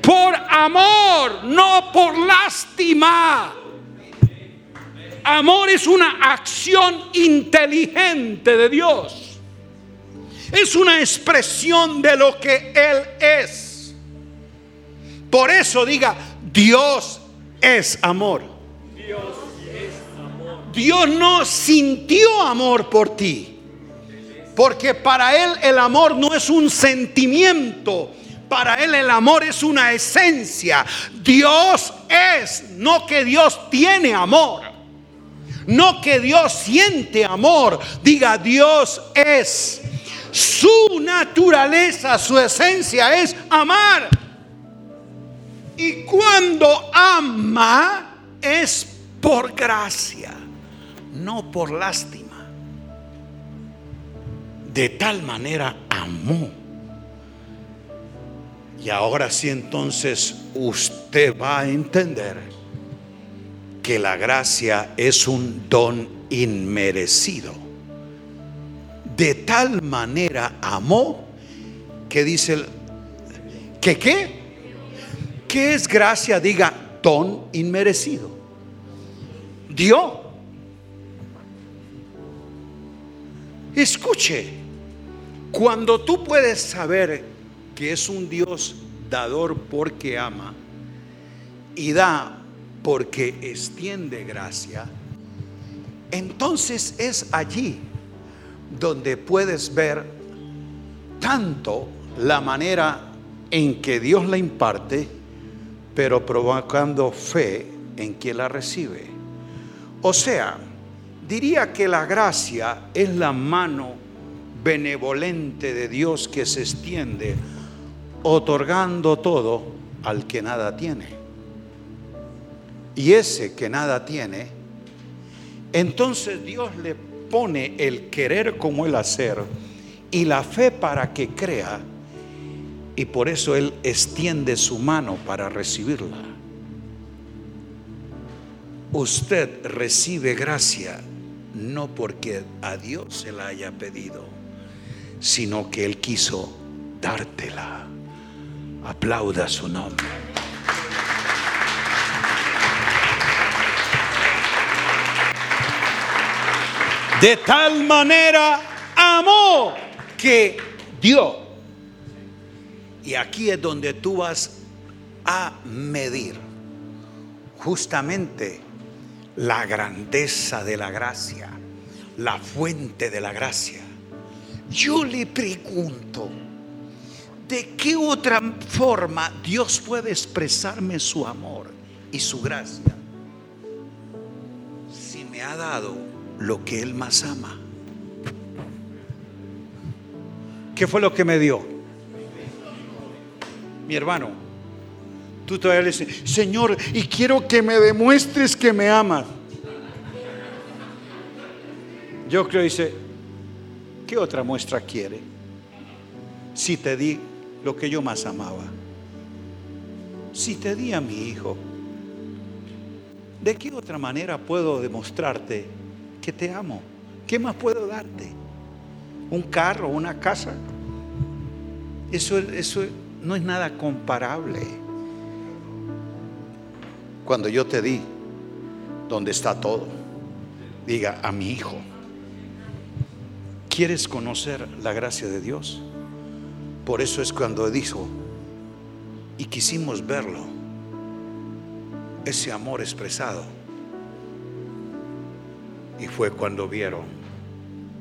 por amor, no por lástima. Amor es una acción inteligente de Dios. Es una expresión de lo que Él es. Por eso diga, Dios es amor. Dios. Dios no sintió amor por ti. Porque para Él el amor no es un sentimiento, para Él el amor es una esencia. Dios es, no que Dios tiene amor. No que Dios siente amor. Diga, Dios es. Su naturaleza, su esencia es amar. Y cuando ama es por gracia, no por lástima. De tal manera amó. Y ahora sí entonces usted va a entender que la gracia es un don inmerecido. De tal manera amó que dice el, que qué? ¿Qué es gracia? Diga don inmerecido. Dio. Escuche, cuando tú puedes saber que es un Dios dador porque ama y da porque extiende gracia, entonces es allí donde puedes ver tanto la manera en que Dios la imparte, pero provocando fe en quien la recibe. O sea, diría que la gracia es la mano benevolente de Dios que se extiende, otorgando todo al que nada tiene y ese que nada tiene, entonces Dios le pone el querer como el hacer y la fe para que crea y por eso Él extiende su mano para recibirla. Usted recibe gracia no porque a Dios se la haya pedido, sino que Él quiso dártela. Aplauda su nombre. De tal manera amó que dio. Y aquí es donde tú vas a medir justamente la grandeza de la gracia, la fuente de la gracia. Yo le pregunto, ¿de qué otra forma Dios puede expresarme su amor y su gracia? Si me ha dado lo que Él más ama. ¿Qué fue lo que me dio? Mi hermano, tú todavía le dices, Señor, y quiero que me demuestres que me amas. Yo creo, dice, ¿qué otra muestra quiere? Si te di lo que yo más amaba, si te di a mi hijo, ¿de qué otra manera puedo demostrarte que te amo. ¿Qué más puedo darte? ¿Un carro, una casa? Eso, eso no es nada comparable. Cuando yo te di, donde está todo, diga a mi hijo, ¿quieres conocer la gracia de Dios? Por eso es cuando dijo, y quisimos verlo, ese amor expresado y fue cuando vieron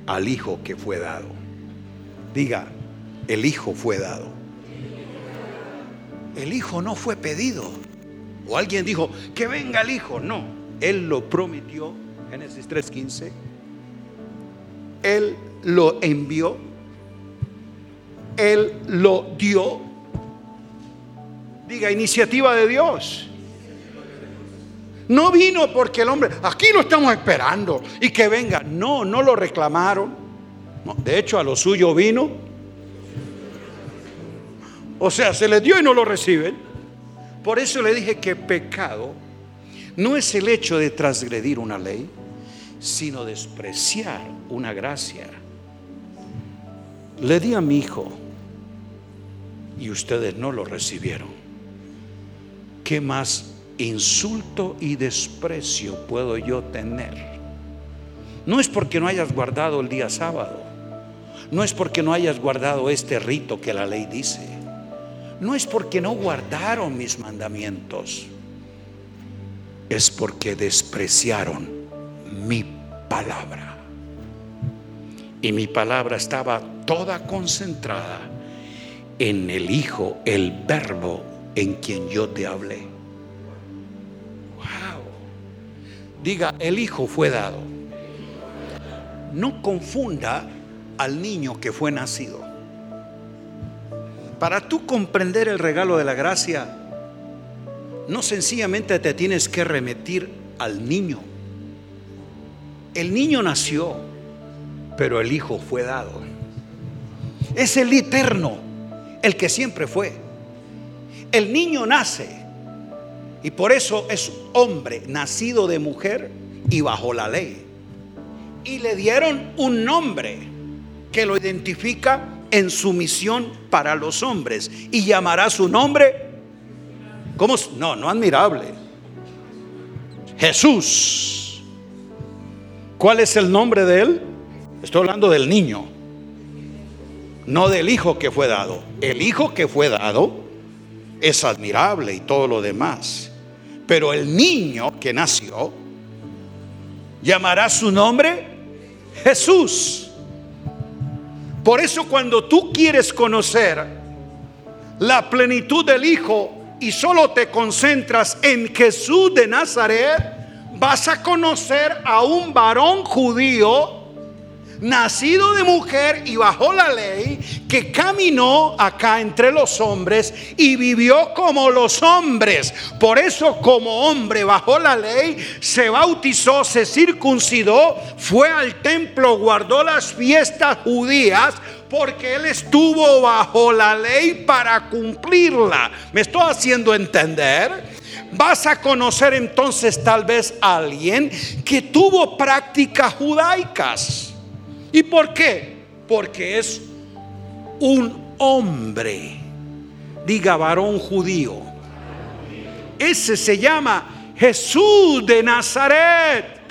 al Hijo que fue dado. Diga, el Hijo fue dado. El Hijo no fue pedido. O alguien dijo, que venga el Hijo. No, Él lo prometió, Génesis 3.15. Él lo envió. Él lo dio. Diga, iniciativa de Dios. No vino porque el hombre, aquí lo estamos esperando y que venga. No, no lo reclamaron. de hecho, a lo suyo vino. O sea, se le dio y no lo reciben. Por eso le dije que pecado no es el hecho de transgredir una ley, sino despreciar una gracia. Le di a mi hijo y ustedes no lo recibieron. ¿Qué más insulto y desprecio puedo yo tener? No es porque no hayas guardado el día sábado, no es porque no hayas guardado este rito que la ley dice, no es porque no guardaron mis mandamientos, es porque despreciaron mi palabra. Y mi palabra estaba toda concentrada en el Hijo, el Verbo en quien yo te hablé. Diga, el Hijo fue dado. No confunda al niño que fue nacido. Para tú comprender el regalo de la gracia, no sencillamente te tienes que remitir al niño. El niño nació, pero el Hijo fue dado. Es el eterno, el que siempre fue. El niño nace y por eso es hombre, nacido de mujer y bajo la ley. Y le dieron un nombre que lo identifica en su misión para los hombres. Y llamará su nombre, ¿cómo? No, no admirable. Jesús. ¿Cuál es el nombre de él? Estoy hablando del niño, no del hijo que fue dado. El hijo que fue dado es admirable y todo lo demás. Pero el niño que nació llamará su nombre Jesús. Por eso cuando tú quieres conocer la plenitud del Hijo y solo te concentras en Jesús de Nazaret, vas a conocer a un varón judío nacido de mujer y bajo la ley, que caminó acá entre los hombres y vivió como los hombres. Por eso como hombre bajo la ley, se bautizó, se circuncidó, fue al templo, guardó las fiestas judías, porque él estuvo bajo la ley para cumplirla. ¿Me estoy haciendo entender? Vas a conocer entonces tal vez a alguien que tuvo prácticas judaicas. ¿Y por qué? Porque es un hombre, diga varón judío. Ese se llama Jesús de Nazaret.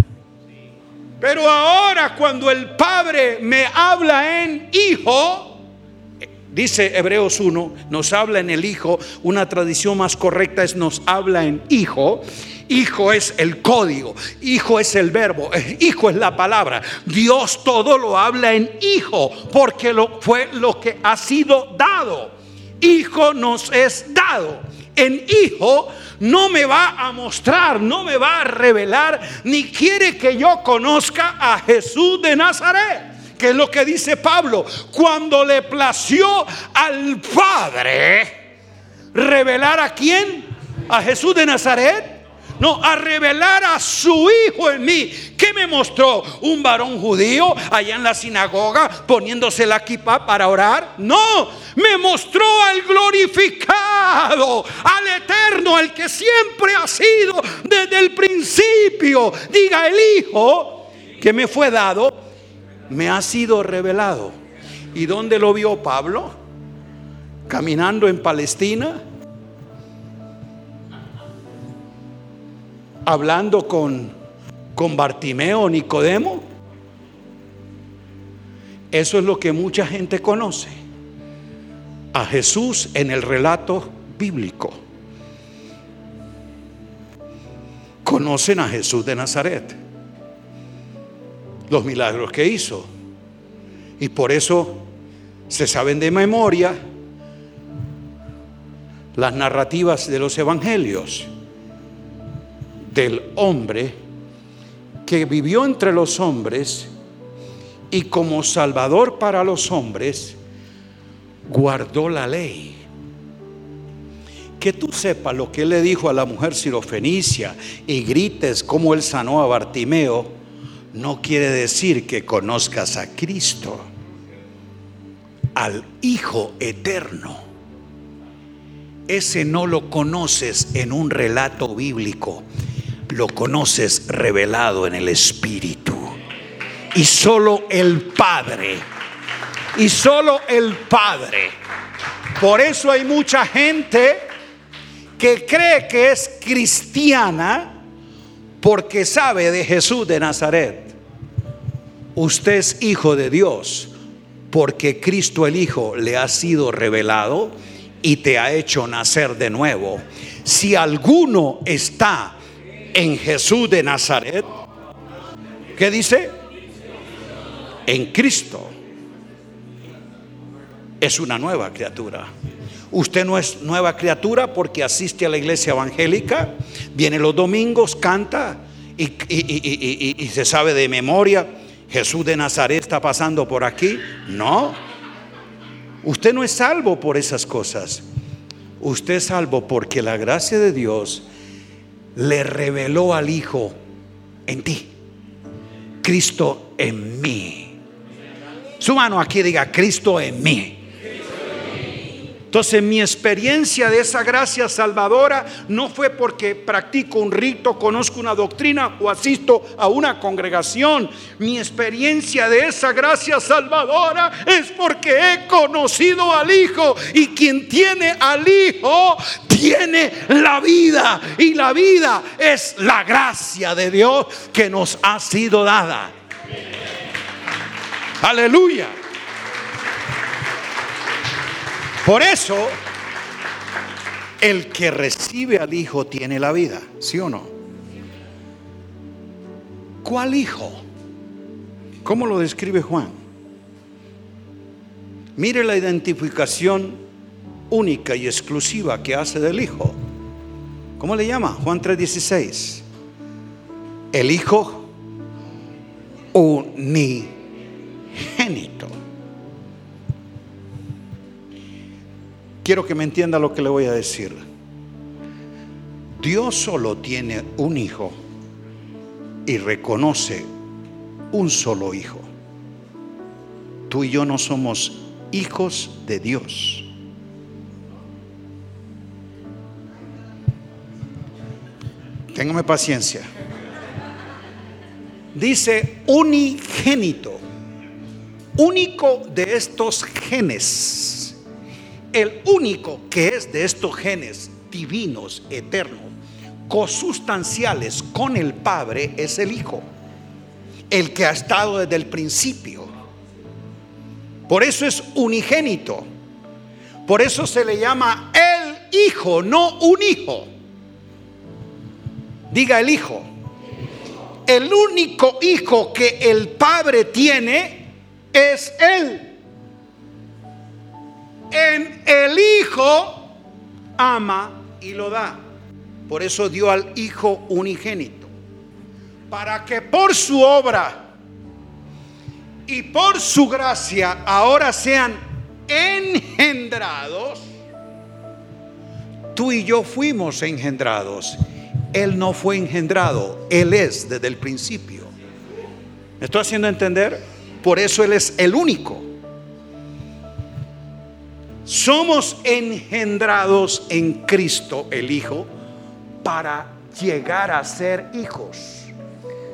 Pero ahora cuando el Padre me habla en hijo, Dice Hebreos 1, nos habla en el Hijo, una tradición más correcta es nos habla en Hijo. Hijo es el código, hijo es el verbo, eh, hijo es la palabra. Dios todo lo habla en hijo porque lo, fue lo que ha sido dado. Hijo nos es dado. En hijo no me va a mostrar, no me va a revelar, ni quiere que yo conozca a Jesús de Nazaret. Que es lo que dice Pablo, cuando le plació al Padre revelar a quién, a Jesús de Nazaret, no, a revelar a su Hijo en mí. ¿Qué me mostró? ¿Un varón judío allá en la sinagoga poniéndose la kipa para orar? No, me mostró al glorificado, al eterno, el que siempre ha sido desde el principio. Diga, el Hijo que me fue dado, me ha sido revelado. ¿Y dónde lo vio Pablo? Caminando en Palestina hablando con, con Bartimeo, Nicodemo. Eso es lo que mucha gente conoce. A Jesús en el relato bíblico. Conocen a Jesús de Nazaret. Los milagros que hizo. Y por eso se saben de memoria las narrativas de los evangelios del hombre que vivió entre los hombres y como salvador para los hombres guardó la ley. Que tú sepas lo que él le dijo a la mujer sirofenicia y grites cómo él sanó a Bartimeo, no quiere decir que conozcas a Cristo, al Hijo eterno. Ese no lo conoces en un relato bíblico lo conoces revelado en el Espíritu. Y solo el Padre. Y solo el Padre. Por eso hay mucha gente que cree que es cristiana porque sabe de Jesús de Nazaret. Usted es hijo de Dios porque Cristo el Hijo le ha sido revelado y te ha hecho nacer de nuevo. Si alguno está en Jesús de Nazaret. ¿Qué dice? En Cristo. Es una nueva criatura. Usted no es nueva criatura porque asiste a la iglesia evangélica, viene los domingos, canta y, se sabe de memoria, Jesús de Nazaret está pasando por aquí. No, usted no es salvo por esas cosas. Usted es salvo porque la gracia de Dios le reveló al Hijo en ti. Cristo en mí. Su mano aquí diga, Cristo en mí. Entonces mi experiencia de esa gracia salvadora no fue porque practico un rito, conozco una doctrina o asisto a una congregación. Mi experiencia de esa gracia salvadora es porque he conocido al Hijo y quien tiene al Hijo tiene la vida y la vida es la gracia de Dios que nos ha sido dada. Aleluya. Por eso, el que recibe al Hijo tiene la vida, ¿sí o no? ¿Cuál Hijo? ¿Cómo lo describe Juan? Mire la identificación única y exclusiva que hace del Hijo. ¿Cómo le llama? Juan 3:16. El Hijo unigénito. Quiero que me entienda lo que le voy a decir. Dios solo tiene un hijo y reconoce un solo hijo. Tú y yo no somos hijos de Dios. Téngame paciencia. Dice unigénito, único de estos genes el único que es de estos genes divinos, eternos, cosustanciales con el Padre es el Hijo, el que ha estado desde el principio. Por eso es unigénito. Por eso se le llama el Hijo, no un hijo. Diga el Hijo. El único hijo que el Padre tiene es Él en el Hijo ama y lo da. Por eso dio al Hijo unigénito. Para que por su obra y por su gracia ahora sean engendrados. Tú y yo fuimos engendrados. Él no fue engendrado. Él es desde el principio. ¿Me estoy haciendo entender? Por eso Él es el único. Somos engendrados en Cristo el Hijo para llegar a ser hijos.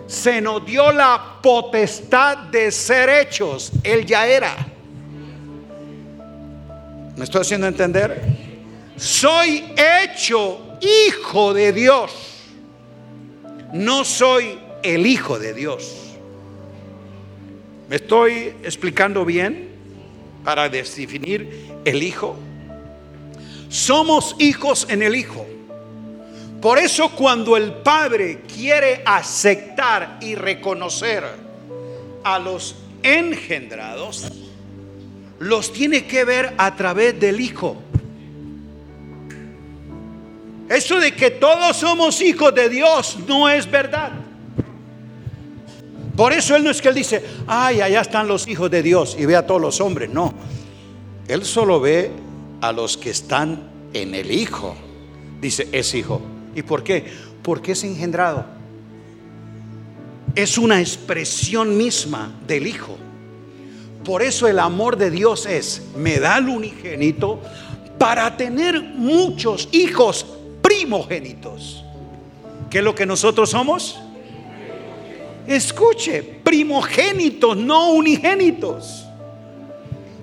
Se nos dio la potestad de ser hechos. Él ya era. ¿Me estoy haciendo entender? Soy hecho hijo de Dios. No soy el hijo de Dios. ¿Me estoy explicando bien? Para definir el Hijo. Somos hijos en el Hijo. Por eso cuando el Padre quiere aceptar y reconocer a los engendrados, los tiene que ver a través del Hijo. Eso de que todos somos hijos de Dios no es verdad. Por eso Él no es que Él dice, ay, allá están los hijos de Dios y ve a todos los hombres. No, él solo ve a los que están en el Hijo. Dice, es Hijo. ¿Y por qué? Porque es engendrado. Es una expresión misma del Hijo. Por eso el amor de Dios es, me da el unigénito para tener muchos hijos primogénitos. ¿Qué es lo que nosotros somos? Escuche, primogénitos, no unigénitos.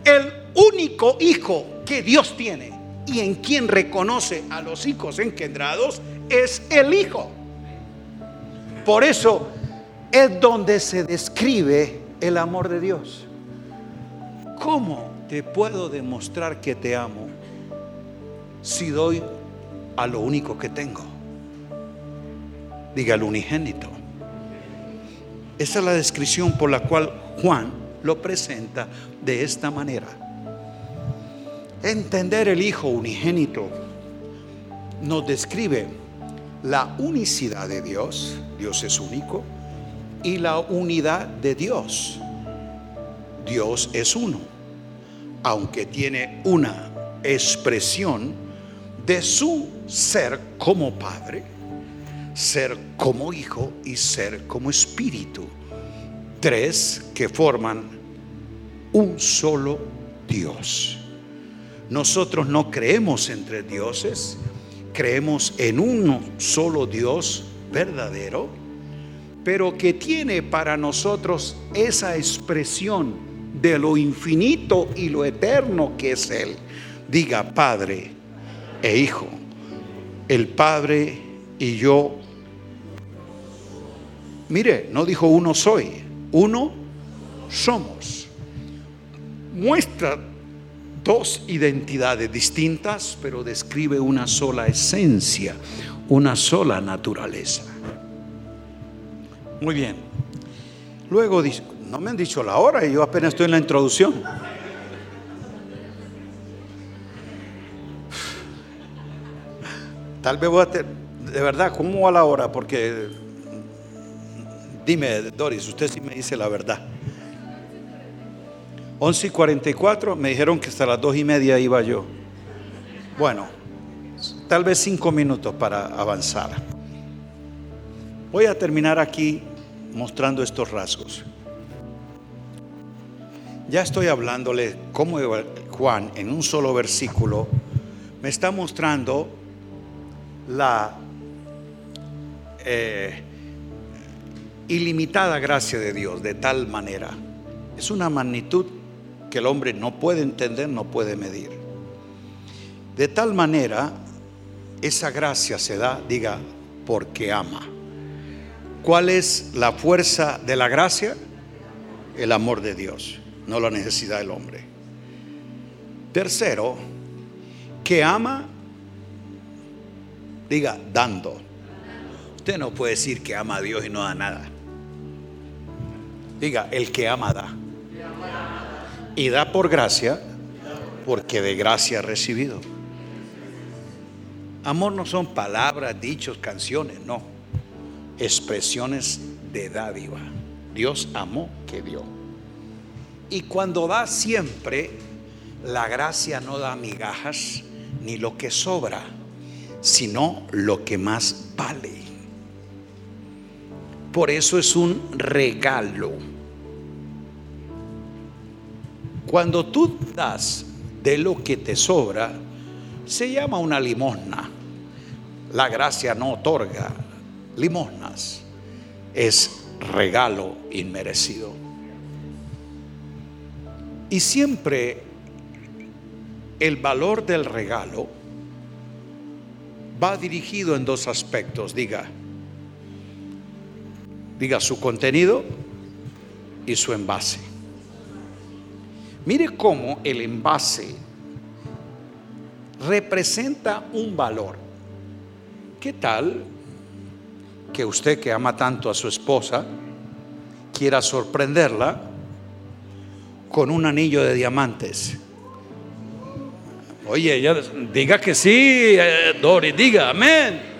El único hijo que Dios tiene y en quien reconoce a los hijos engendrados es el Hijo. Por eso es donde se describe el amor de Dios. ¿Cómo te puedo demostrar que te amo si doy a lo único que tengo? Diga el unigénito. Esa es la descripción por la cual Juan lo presenta de esta manera. Entender el Hijo unigénito nos describe la unicidad de Dios, Dios es único, y la unidad de Dios. Dios es uno, aunque tiene una expresión de su ser como Padre, ser como Hijo y ser como Espíritu. Tres que forman un solo Dios. Nosotros no creemos entre dioses, creemos en uno solo Dios verdadero, pero que tiene para nosotros esa expresión de lo infinito y lo eterno que es Él. Diga Padre e Hijo. El Padre y yo. Mire, no dijo uno soy, uno somos. Muestra dos identidades distintas, pero describe una sola esencia, una sola naturaleza. Muy bien. Luego no me han dicho la hora y yo apenas estoy en la introducción. Tal vez voy a tener, de verdad, ¿cómo va la hora? Porque, dime, Doris, usted sí me dice la verdad. 11 y 44 me dijeron que hasta las dos y media iba yo. Bueno, tal vez cinco minutos para avanzar. Voy a terminar aquí mostrando estos rasgos. Ya estoy hablándole cómo Juan en un solo versículo me está mostrando la eh, ilimitada gracia de Dios de tal manera. Es una magnitud que el hombre no puede entender, no puede medir. De tal manera, esa gracia se da, diga, porque ama. ¿Cuál es la fuerza de la gracia? El amor de Dios, no la necesidad del hombre. Tercero, que ama, diga, dando. Usted no puede decir que ama a Dios y no da nada. Diga, el que ama da y da por gracia porque de gracia ha recibido. Amor no son palabras, dichos, canciones, no. Expresiones de dádiva. Dios amó que dio. Y cuando da siempre, la gracia no da migajas ni lo que sobra, sino lo que más vale. Por eso es un regalo cuando tú das de lo que te sobra, se llama una limosna. La gracia no otorga limosnas, es regalo inmerecido. Y siempre el valor del regalo va dirigido en dos aspectos, diga, diga su contenido y su envase. Mire cómo el envase representa un valor. ¿Qué tal que usted que ama tanto a su esposa quiera sorprenderla con un anillo de diamantes? Oye, ella diga que sí, eh, Dori, diga amén.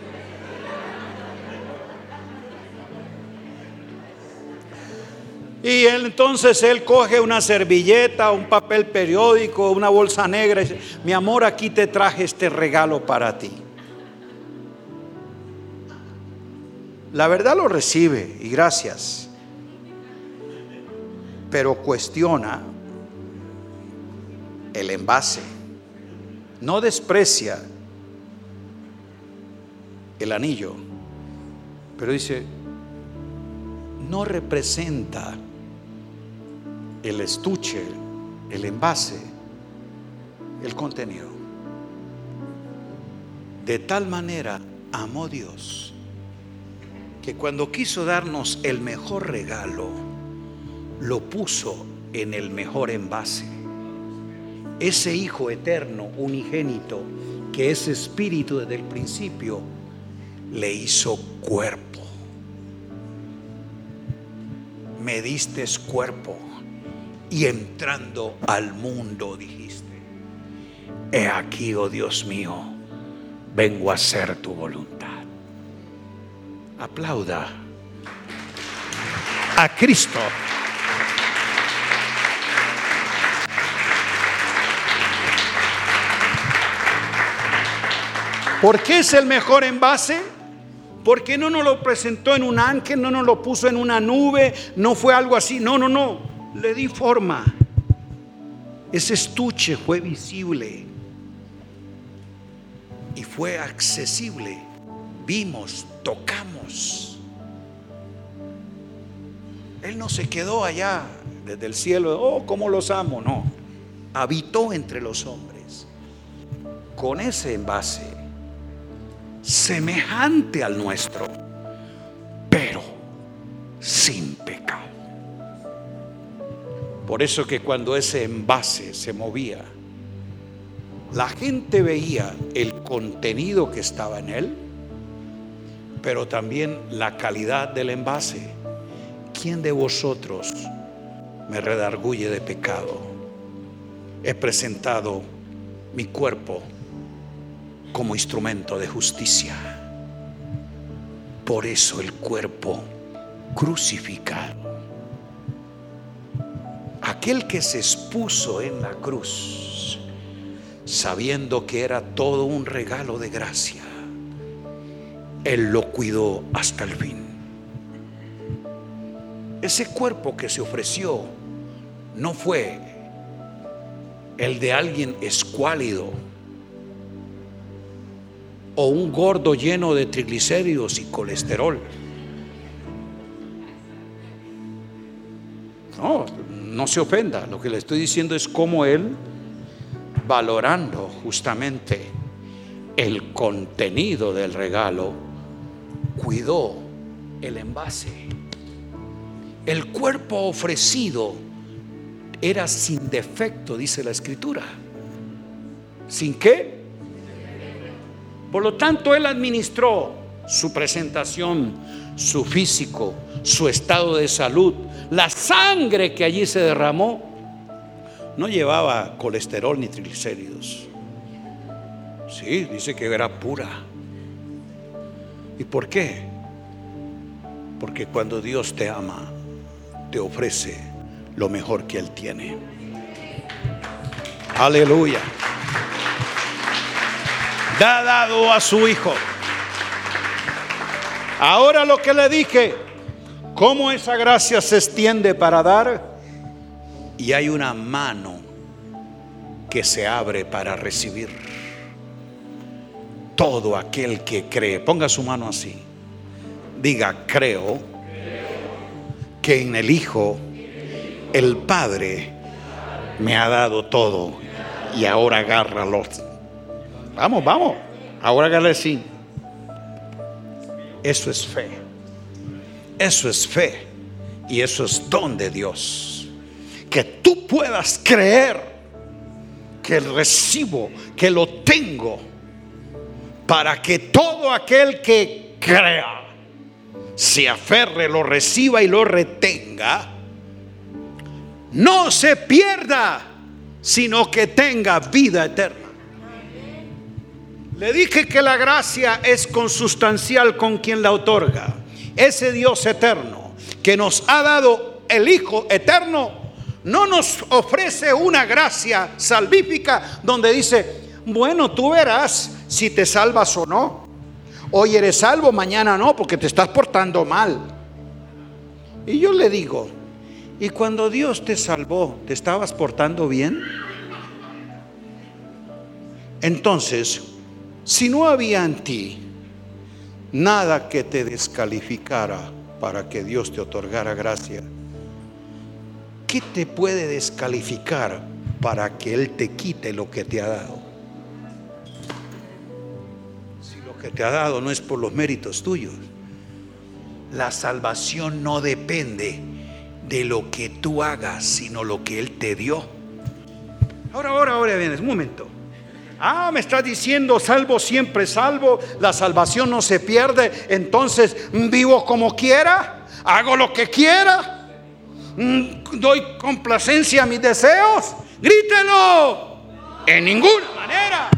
Y entonces él coge una servilleta, un papel periódico, una bolsa negra y dice, mi amor, aquí te traje este regalo para ti. La verdad lo recibe y gracias. Pero cuestiona el envase. No desprecia el anillo, pero dice, no representa el estuche, el envase, el contenido. De tal manera amó Dios que cuando quiso darnos el mejor regalo, lo puso en el mejor envase. Ese Hijo eterno, unigénito, que es espíritu desde el principio, le hizo cuerpo. Me diste cuerpo y entrando al mundo dijiste, he aquí, oh Dios mío, vengo a hacer tu voluntad. Aplauda a Cristo. ¿Por qué es el mejor envase? Porque no nos lo presentó en un ángel, no nos lo puso en una nube, no fue algo así. No, no, no. Le di forma. Ese estuche fue visible y fue accesible. Vimos, tocamos. Él no se quedó allá desde el cielo, oh, cómo los amo, no. Habitó entre los hombres con ese envase semejante al nuestro, pero sin pecado. Por eso que cuando ese envase se movía, la gente veía el contenido que estaba en él, pero también la calidad del envase. ¿Quién de vosotros me redarguye de pecado? He presentado mi cuerpo como instrumento de justicia. Por eso el cuerpo crucificado. Aquel que se expuso en la cruz, sabiendo que era todo un regalo de gracia, Él lo cuidó hasta el fin. Ese cuerpo que se ofreció no fue el de alguien escuálido, o un gordo lleno de triglicéridos y colesterol. No, no se ofenda. Lo que le estoy diciendo es cómo él, valorando justamente el contenido del regalo, cuidó el envase. El cuerpo ofrecido era sin defecto, dice la escritura. ¿Sin qué? Por lo tanto, Él administró su presentación, su físico, su estado de salud, la sangre que allí se derramó. No llevaba colesterol ni triglicéridos. Sí, dice que era pura. ¿Y por qué? Porque cuando Dios te ama, te ofrece lo mejor que Él tiene. Aleluya ha dado a su Hijo. Ahora lo que le dije, cómo esa gracia se extiende para dar y hay una mano que se abre para recibir. Todo aquel que cree, ponga su mano así, diga, creo que en el Hijo el Padre me ha dado todo y ahora agárralo Vamos, vamos. Ahora hágale sí. Eso es fe. Eso es fe. Y eso es don de Dios. Que tú puedas creer que recibo, que lo tengo, para que todo aquel que crea, se aferre, lo reciba y lo retenga, no se pierda, sino que tenga vida eterna. Le dije que la gracia es consustancial con quien la otorga. Ese Dios eterno que nos ha dado el Hijo eterno, no nos ofrece una gracia salvífica donde dice, bueno, tú verás si te salvas o no. Hoy eres salvo, mañana no, porque te estás portando mal. Y yo le digo, ¿y cuando Dios te salvó, te estabas portando bien? Entonces, si no había en ti nada que te descalificara para que Dios te otorgara gracia, ¿qué te puede descalificar para que Él te quite lo que te ha dado? Si lo que te ha dado no es por los méritos tuyos, la salvación no depende de lo que tú hagas, sino lo que Él te dio. Ahora, ahora, ahora vienes, un momento. Ah, me está diciendo, salvo siempre salvo, la salvación no se pierde, entonces vivo como quiera, hago lo que quiera, mm, doy complacencia a mis deseos, grítelo, en ninguna manera,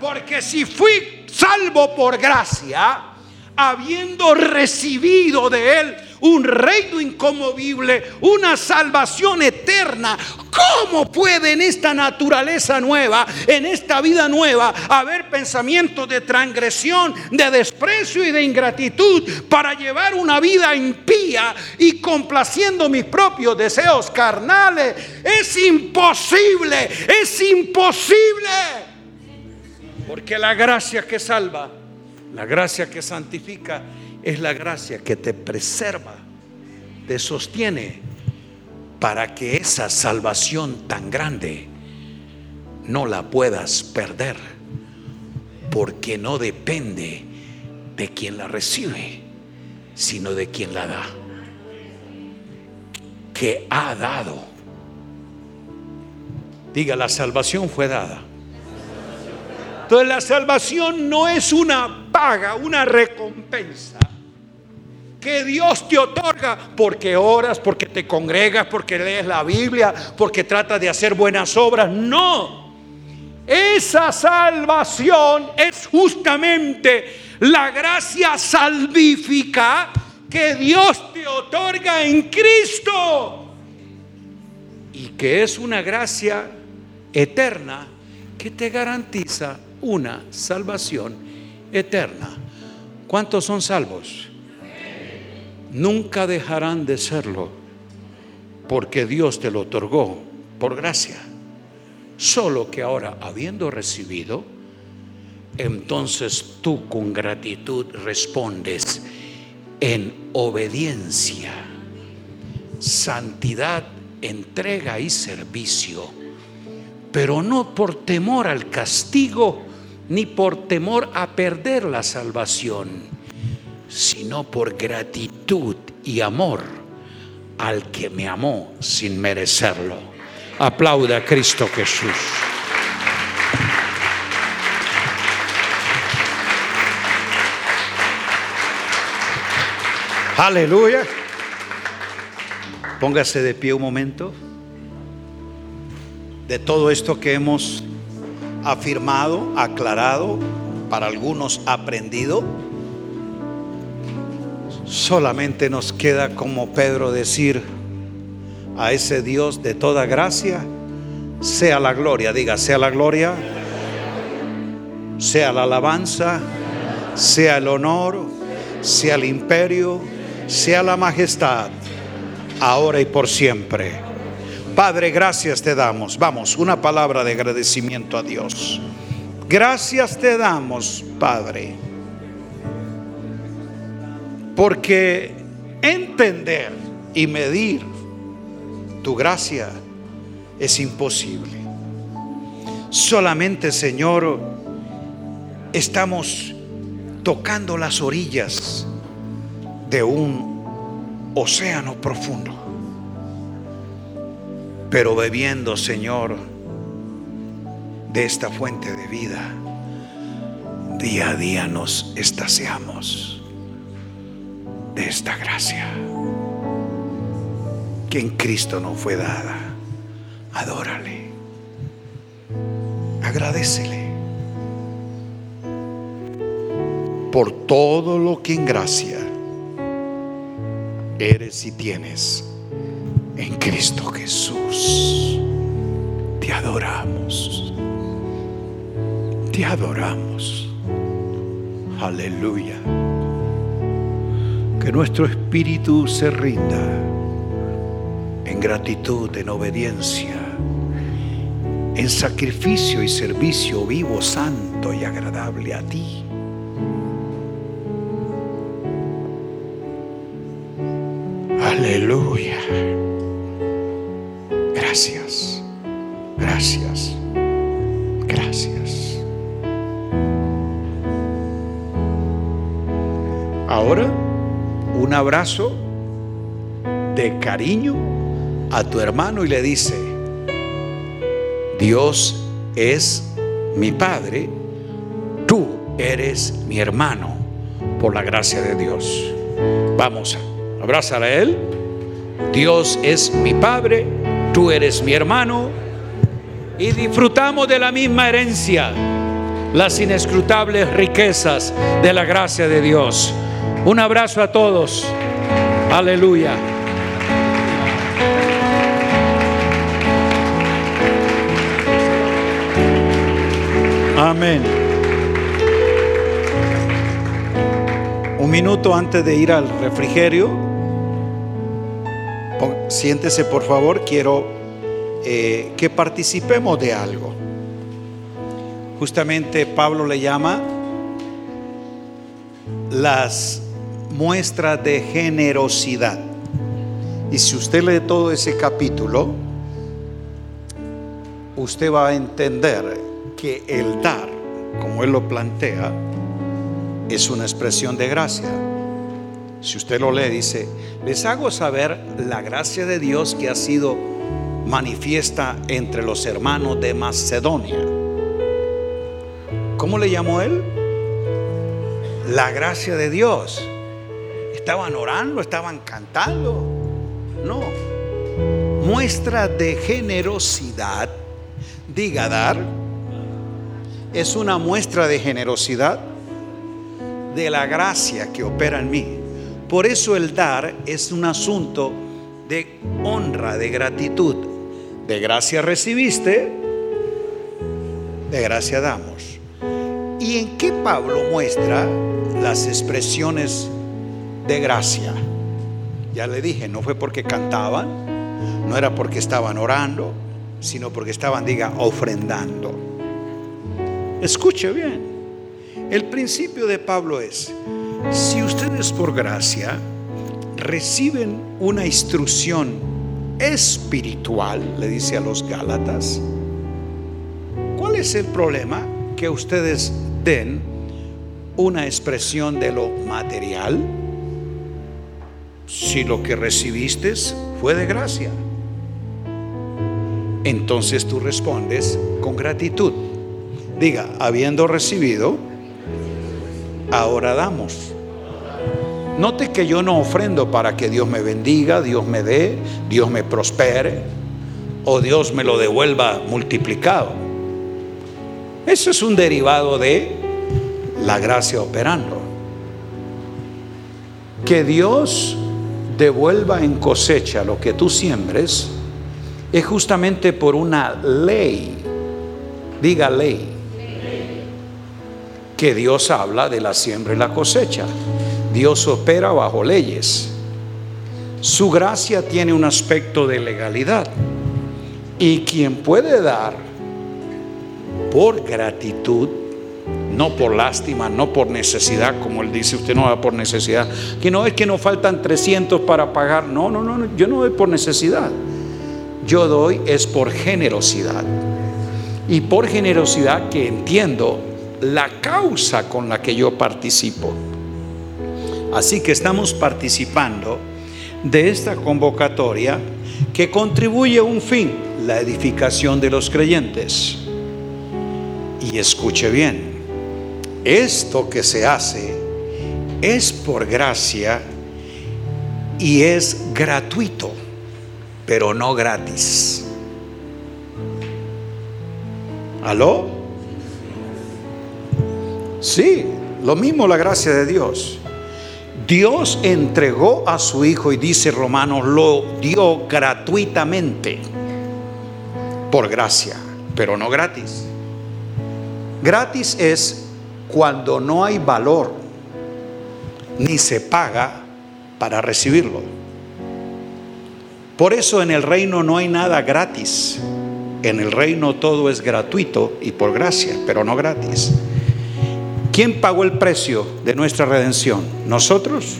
porque si fui salvo por gracia, habiendo recibido de Él un reino incomovible, una salvación eterna. ¿Cómo puede en esta naturaleza nueva, en esta vida nueva, haber pensamientos de transgresión, de desprecio y de ingratitud para llevar una vida impía y complaciendo mis propios deseos carnales? Es imposible, es imposible. Porque la gracia que salva, la gracia que santifica, es la gracia que te preserva, te sostiene para que esa salvación tan grande no la puedas perder, porque no depende de quien la recibe, sino de quien la da, que ha dado. Diga, la salvación fue dada. Entonces la salvación no es una paga, una recompensa que Dios te otorga porque oras, porque te congregas, porque lees la Biblia, porque tratas de hacer buenas obras. No. Esa salvación es justamente la gracia salvífica que Dios te otorga en Cristo. Y que es una gracia eterna que te garantiza una salvación eterna. ¿Cuántos son salvos? nunca dejarán de serlo, porque Dios te lo otorgó por gracia. Solo que ahora, habiendo recibido, entonces tú con gratitud respondes en obediencia, santidad, entrega y servicio, pero no por temor al castigo, ni por temor a perder la salvación sino por gratitud y amor al que me amó sin merecerlo. Aplauda a Cristo Jesús. Aleluya. Póngase de pie un momento. De todo esto que hemos afirmado, aclarado, para algunos aprendido Solamente nos queda como Pedro decir a ese Dios de toda gracia, sea la gloria, diga, sea la gloria, sea la alabanza, sea el honor, sea el imperio, sea la majestad, ahora y por siempre. Padre, gracias te damos. Vamos, una palabra de agradecimiento a Dios. Gracias te damos, Padre porque entender y medir tu gracia es imposible. Solamente, Señor, estamos tocando las orillas de un océano profundo, pero bebiendo, Señor, de esta fuente de vida, día a día nos estaseamos de esta gracia que en Cristo no fue dada. Adórale. Agradecele por todo lo que en gracia eres y tienes en Cristo Jesús. Te adoramos. Te adoramos. Aleluya que nuestro espíritu se rinda en gratitud, en obediencia, en sacrificio y servicio vivo, santo y agradable a ti. Aleluya. Gracias, gracias, gracias. Ahora un abrazo de cariño a tu hermano y le dice, Dios es mi Padre, tú eres mi hermano por la gracia de Dios. Vamos, abrázala a Él. Dios es mi Padre, tú eres mi hermano y disfrutamos de la misma herencia, las inescrutables riquezas de la gracia de Dios. Un abrazo a todos. Aleluya. Amén. Un minuto antes de ir al refrigerio, siéntese por favor, quiero eh, que participemos de algo. Justamente Pablo le llama las muestras de generosidad. Y si usted lee todo ese capítulo, usted va a entender que el dar, como él lo plantea, es una expresión de gracia. Si usted lo lee, dice, les hago saber la gracia de Dios que ha sido manifiesta entre los hermanos de Macedonia. ¿Cómo le llamó él? La gracia de Dios. Estaban orando, estaban cantando. No. Muestra de generosidad. Diga dar es una muestra de generosidad de la gracia que opera en mí. Por eso el dar es un asunto de honra, de gratitud. De gracia recibiste, de gracia damos. ¿Y en qué Pablo muestra las expresiones de gracia? Ya le dije, no fue porque cantaban, no era porque estaban orando, sino porque estaban, diga, ofrendando. Escuche bien. El principio de Pablo es, si ustedes por gracia reciben una instrucción espiritual, le dice a los Gálatas, ¿cuál es el problema que ustedes den una expresión de lo material si lo que recibiste fue de gracia? Entonces tú respondes con gratitud. Diga, habiendo recibido, ahora damos. Note que yo no ofrendo para que Dios me bendiga, Dios me dé, Dios me prospere o Dios me lo devuelva multiplicado. Eso es un derivado de la gracia operando. Que Dios devuelva en cosecha lo que tú siembres es justamente por una ley. Diga ley que Dios habla de la siembra y la cosecha. Dios opera bajo leyes. Su gracia tiene un aspecto de legalidad. Y quien puede dar por gratitud, no por lástima, no por necesidad, como él dice, usted no da por necesidad, que no es que nos faltan 300 para pagar, no, no, no, yo no doy por necesidad, yo doy es por generosidad. Y por generosidad que entiendo la causa con la que yo participo. Así que estamos participando de esta convocatoria que contribuye a un fin, la edificación de los creyentes. Y escuche bien, esto que se hace es por gracia y es gratuito, pero no gratis. ¿Aló? Sí, lo mismo la gracia de Dios. Dios entregó a su Hijo y dice Romanos, lo dio gratuitamente, por gracia, pero no gratis. Gratis es cuando no hay valor, ni se paga para recibirlo. Por eso en el reino no hay nada gratis. En el reino todo es gratuito y por gracia, pero no gratis. ¿Quién pagó el precio de nuestra redención? ¿Nosotros?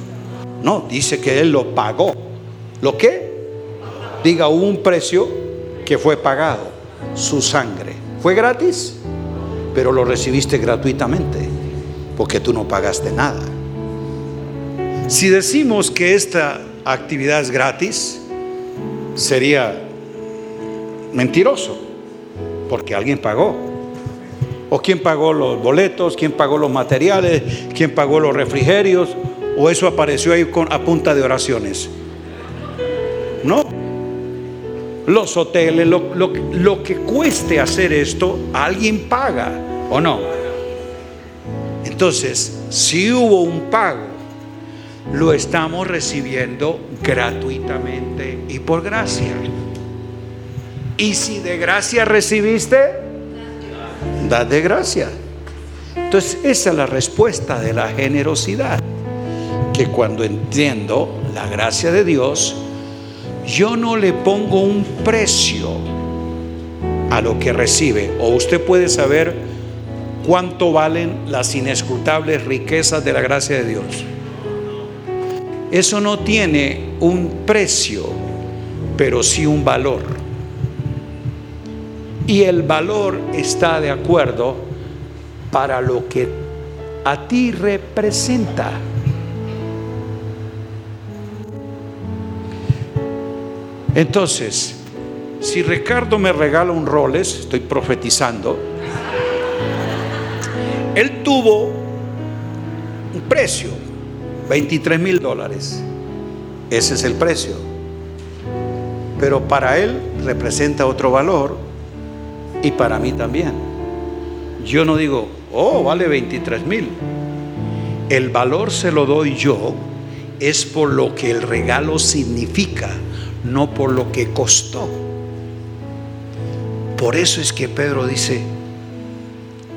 No, dice que Él lo pagó. ¿Lo qué? Diga, hubo un precio que fue pagado, su sangre. ¿Fue gratis? Pero lo recibiste gratuitamente, porque tú no pagaste nada. Si decimos que esta actividad es gratis, sería mentiroso, porque alguien pagó. ¿O quién pagó los boletos? ¿Quién pagó los materiales? ¿Quién pagó los refrigerios? ¿O eso apareció ahí con, a punta de oraciones? No. Los hoteles, lo, lo que cueste hacer esto, alguien paga, ¿o no? Entonces, si hubo un pago, lo estamos recibiendo gratuitamente y por gracia. Y si de gracia recibiste, de gracia. Entonces, esa es la respuesta de la generosidad. Que cuando entiendo la gracia de Dios, yo no le pongo un precio a lo que recibe. O usted puede saber cuánto valen las inescrutables riquezas de la gracia de Dios. Eso no tiene un precio, pero sí un valor. Y el valor está de acuerdo para lo que a ti representa. Entonces, si Ricardo me regala un Rolex, estoy profetizando, él tuvo un precio, 23 mil dólares. Ese es el precio. Pero para él representa otro valor y para mí también. Yo no digo, oh, vale 23 mil. El valor se lo doy yo, es por lo que el regalo significa, no por lo que costó. Por eso es que Pedro dice,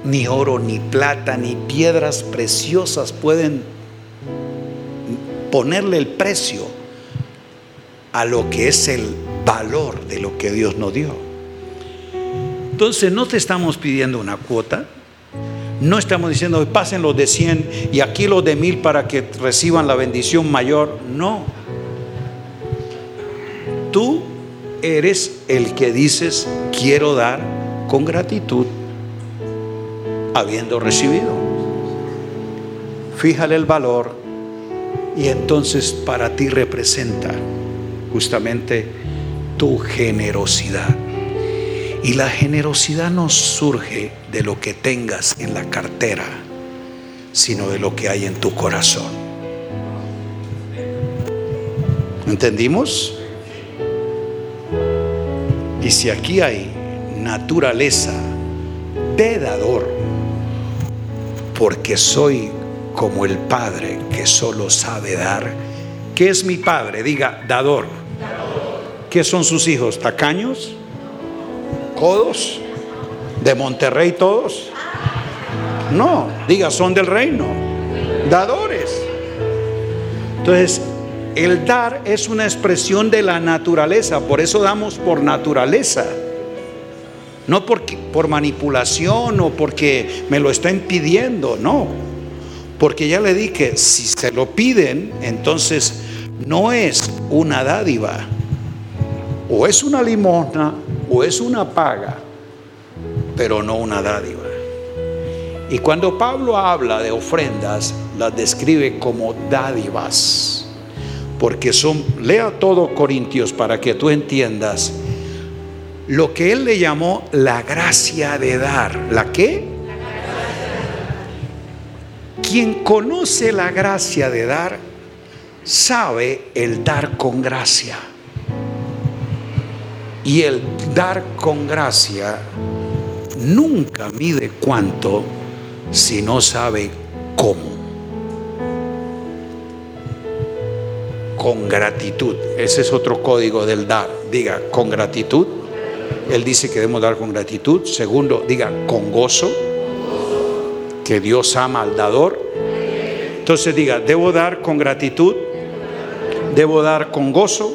ni oro, ni plata, ni piedras preciosas pueden ponerle el precio a lo que es el valor de lo que Dios nos dio. Entonces no te estamos pidiendo una cuota, no estamos diciendo pasen los de 100 y aquí los de 1000 para que reciban la bendición mayor, no. Tú eres el que dices quiero dar con gratitud habiendo recibido. Fíjale el valor y entonces para ti representa justamente tu generosidad. Y la generosidad no surge de lo que tengas en la cartera, sino de lo que hay en tu corazón. ¿Entendimos? Y si aquí hay naturaleza de dador, porque soy como el Padre que solo sabe dar. ¿Qué es mi Padre? Diga, dador. ¿Qué son sus hijos? ¿Tacaños? ¿Codos? ¿De Monterrey todos? No, diga, son del reino. Dadores. Entonces, el dar es una expresión de la naturaleza, por eso damos por naturaleza. No por manipulación o porque me lo están pidiendo, no. Porque ya le dije, si se lo piden, entonces no es una dádiva. O es una limosna o es una paga, pero no una dádiva. Y cuando Pablo habla de ofrendas, las describe como dádivas. Porque son, lea todo Corintios para que tú entiendas lo que él le llamó la gracia de dar. ¿La qué? Quien conoce la gracia de dar, sabe el dar con gracia. Y el dar con gracia nunca mide cuánto si no sabe cómo. Con gratitud. Ese es otro código del dar. Diga, con gratitud él dice que debemos dar con gratitud. Segundo, diga con gozo, que Dios ama al dador. Entonces diga, debo dar con gratitud, debo dar con gozo.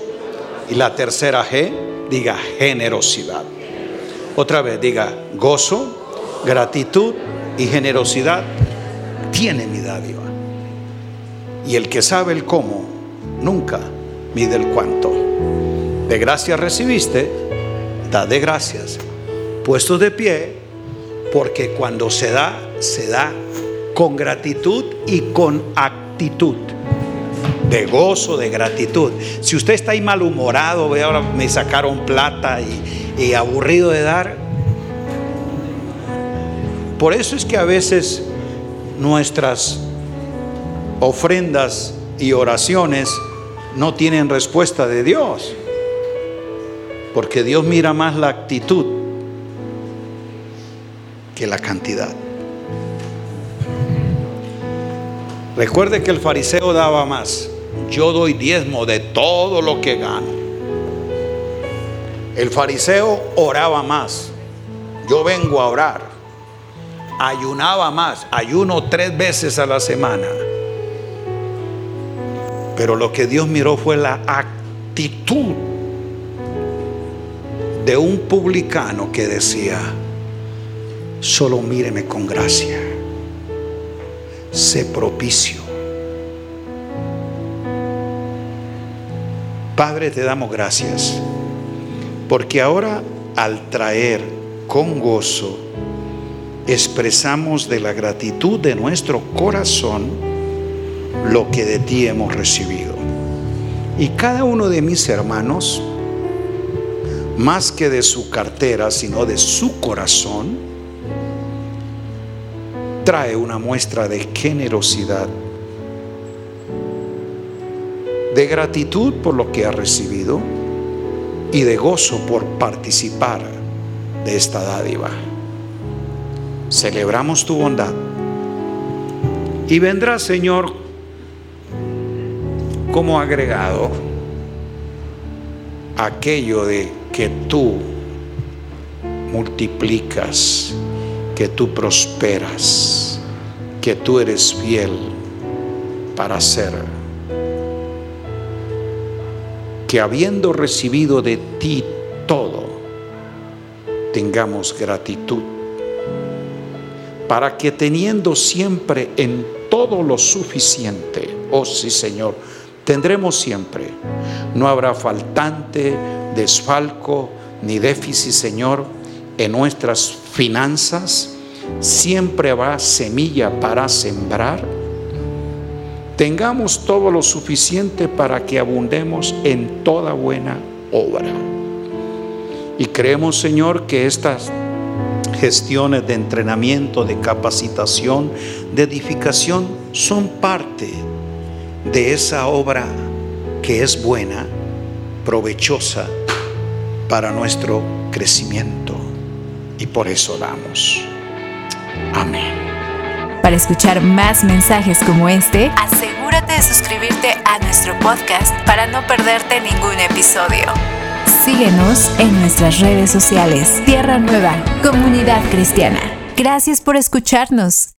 Y la tercera G, diga generosidad. Otra vez, diga gozo, gratitud y generosidad. Tiene mi dádiva. Y el que sabe el cómo, nunca mide el cuánto. De gracia recibiste, de gracias, puestos de pie, porque cuando se da, se da con gratitud y con actitud. De gozo, de gratitud. Si usted está ahí malhumorado, ahora me sacaron plata y, y aburrido de dar. Por eso es que a veces nuestras ofrendas y oraciones no tienen respuesta de Dios. Porque Dios mira más la actitud que la cantidad. Recuerde que el fariseo daba más. Yo doy diezmo de todo lo que gano. El fariseo oraba más. Yo vengo a orar. Ayunaba más. Ayuno tres veces a la semana. Pero lo que Dios miró fue la actitud de un publicano que decía, solo míreme con gracia, sé propicio. Padre, te damos gracias, porque ahora al traer con gozo, expresamos de la gratitud de nuestro corazón lo que de ti hemos recibido. Y cada uno de mis hermanos, más que de su cartera, sino de su corazón, trae una muestra de generosidad, de gratitud por lo que ha recibido y de gozo por participar de esta dádiva. Celebramos tu bondad y vendrá, Señor, como agregado aquello de que tú multiplicas, que tú prosperas, que tú eres fiel para hacer. Que habiendo recibido de ti todo, tengamos gratitud, para que teniendo siempre en todo lo suficiente, oh sí Señor, tendremos siempre, no habrá faltante, desfalco ni déficit, Señor, en nuestras finanzas. Siempre habrá semilla para sembrar. Tengamos todo lo suficiente para que abundemos en toda buena obra. Y creemos, Señor, que estas gestiones de entrenamiento, de capacitación, de edificación son parte de esa obra que es buena, provechosa para nuestro crecimiento. Y por eso damos. Amén. Para escuchar más mensajes como este, asegúrate de suscribirte a nuestro podcast para no perderte ningún episodio. Síguenos en nuestras redes sociales. Tierra Nueva, Comunidad Cristiana. Gracias por escucharnos.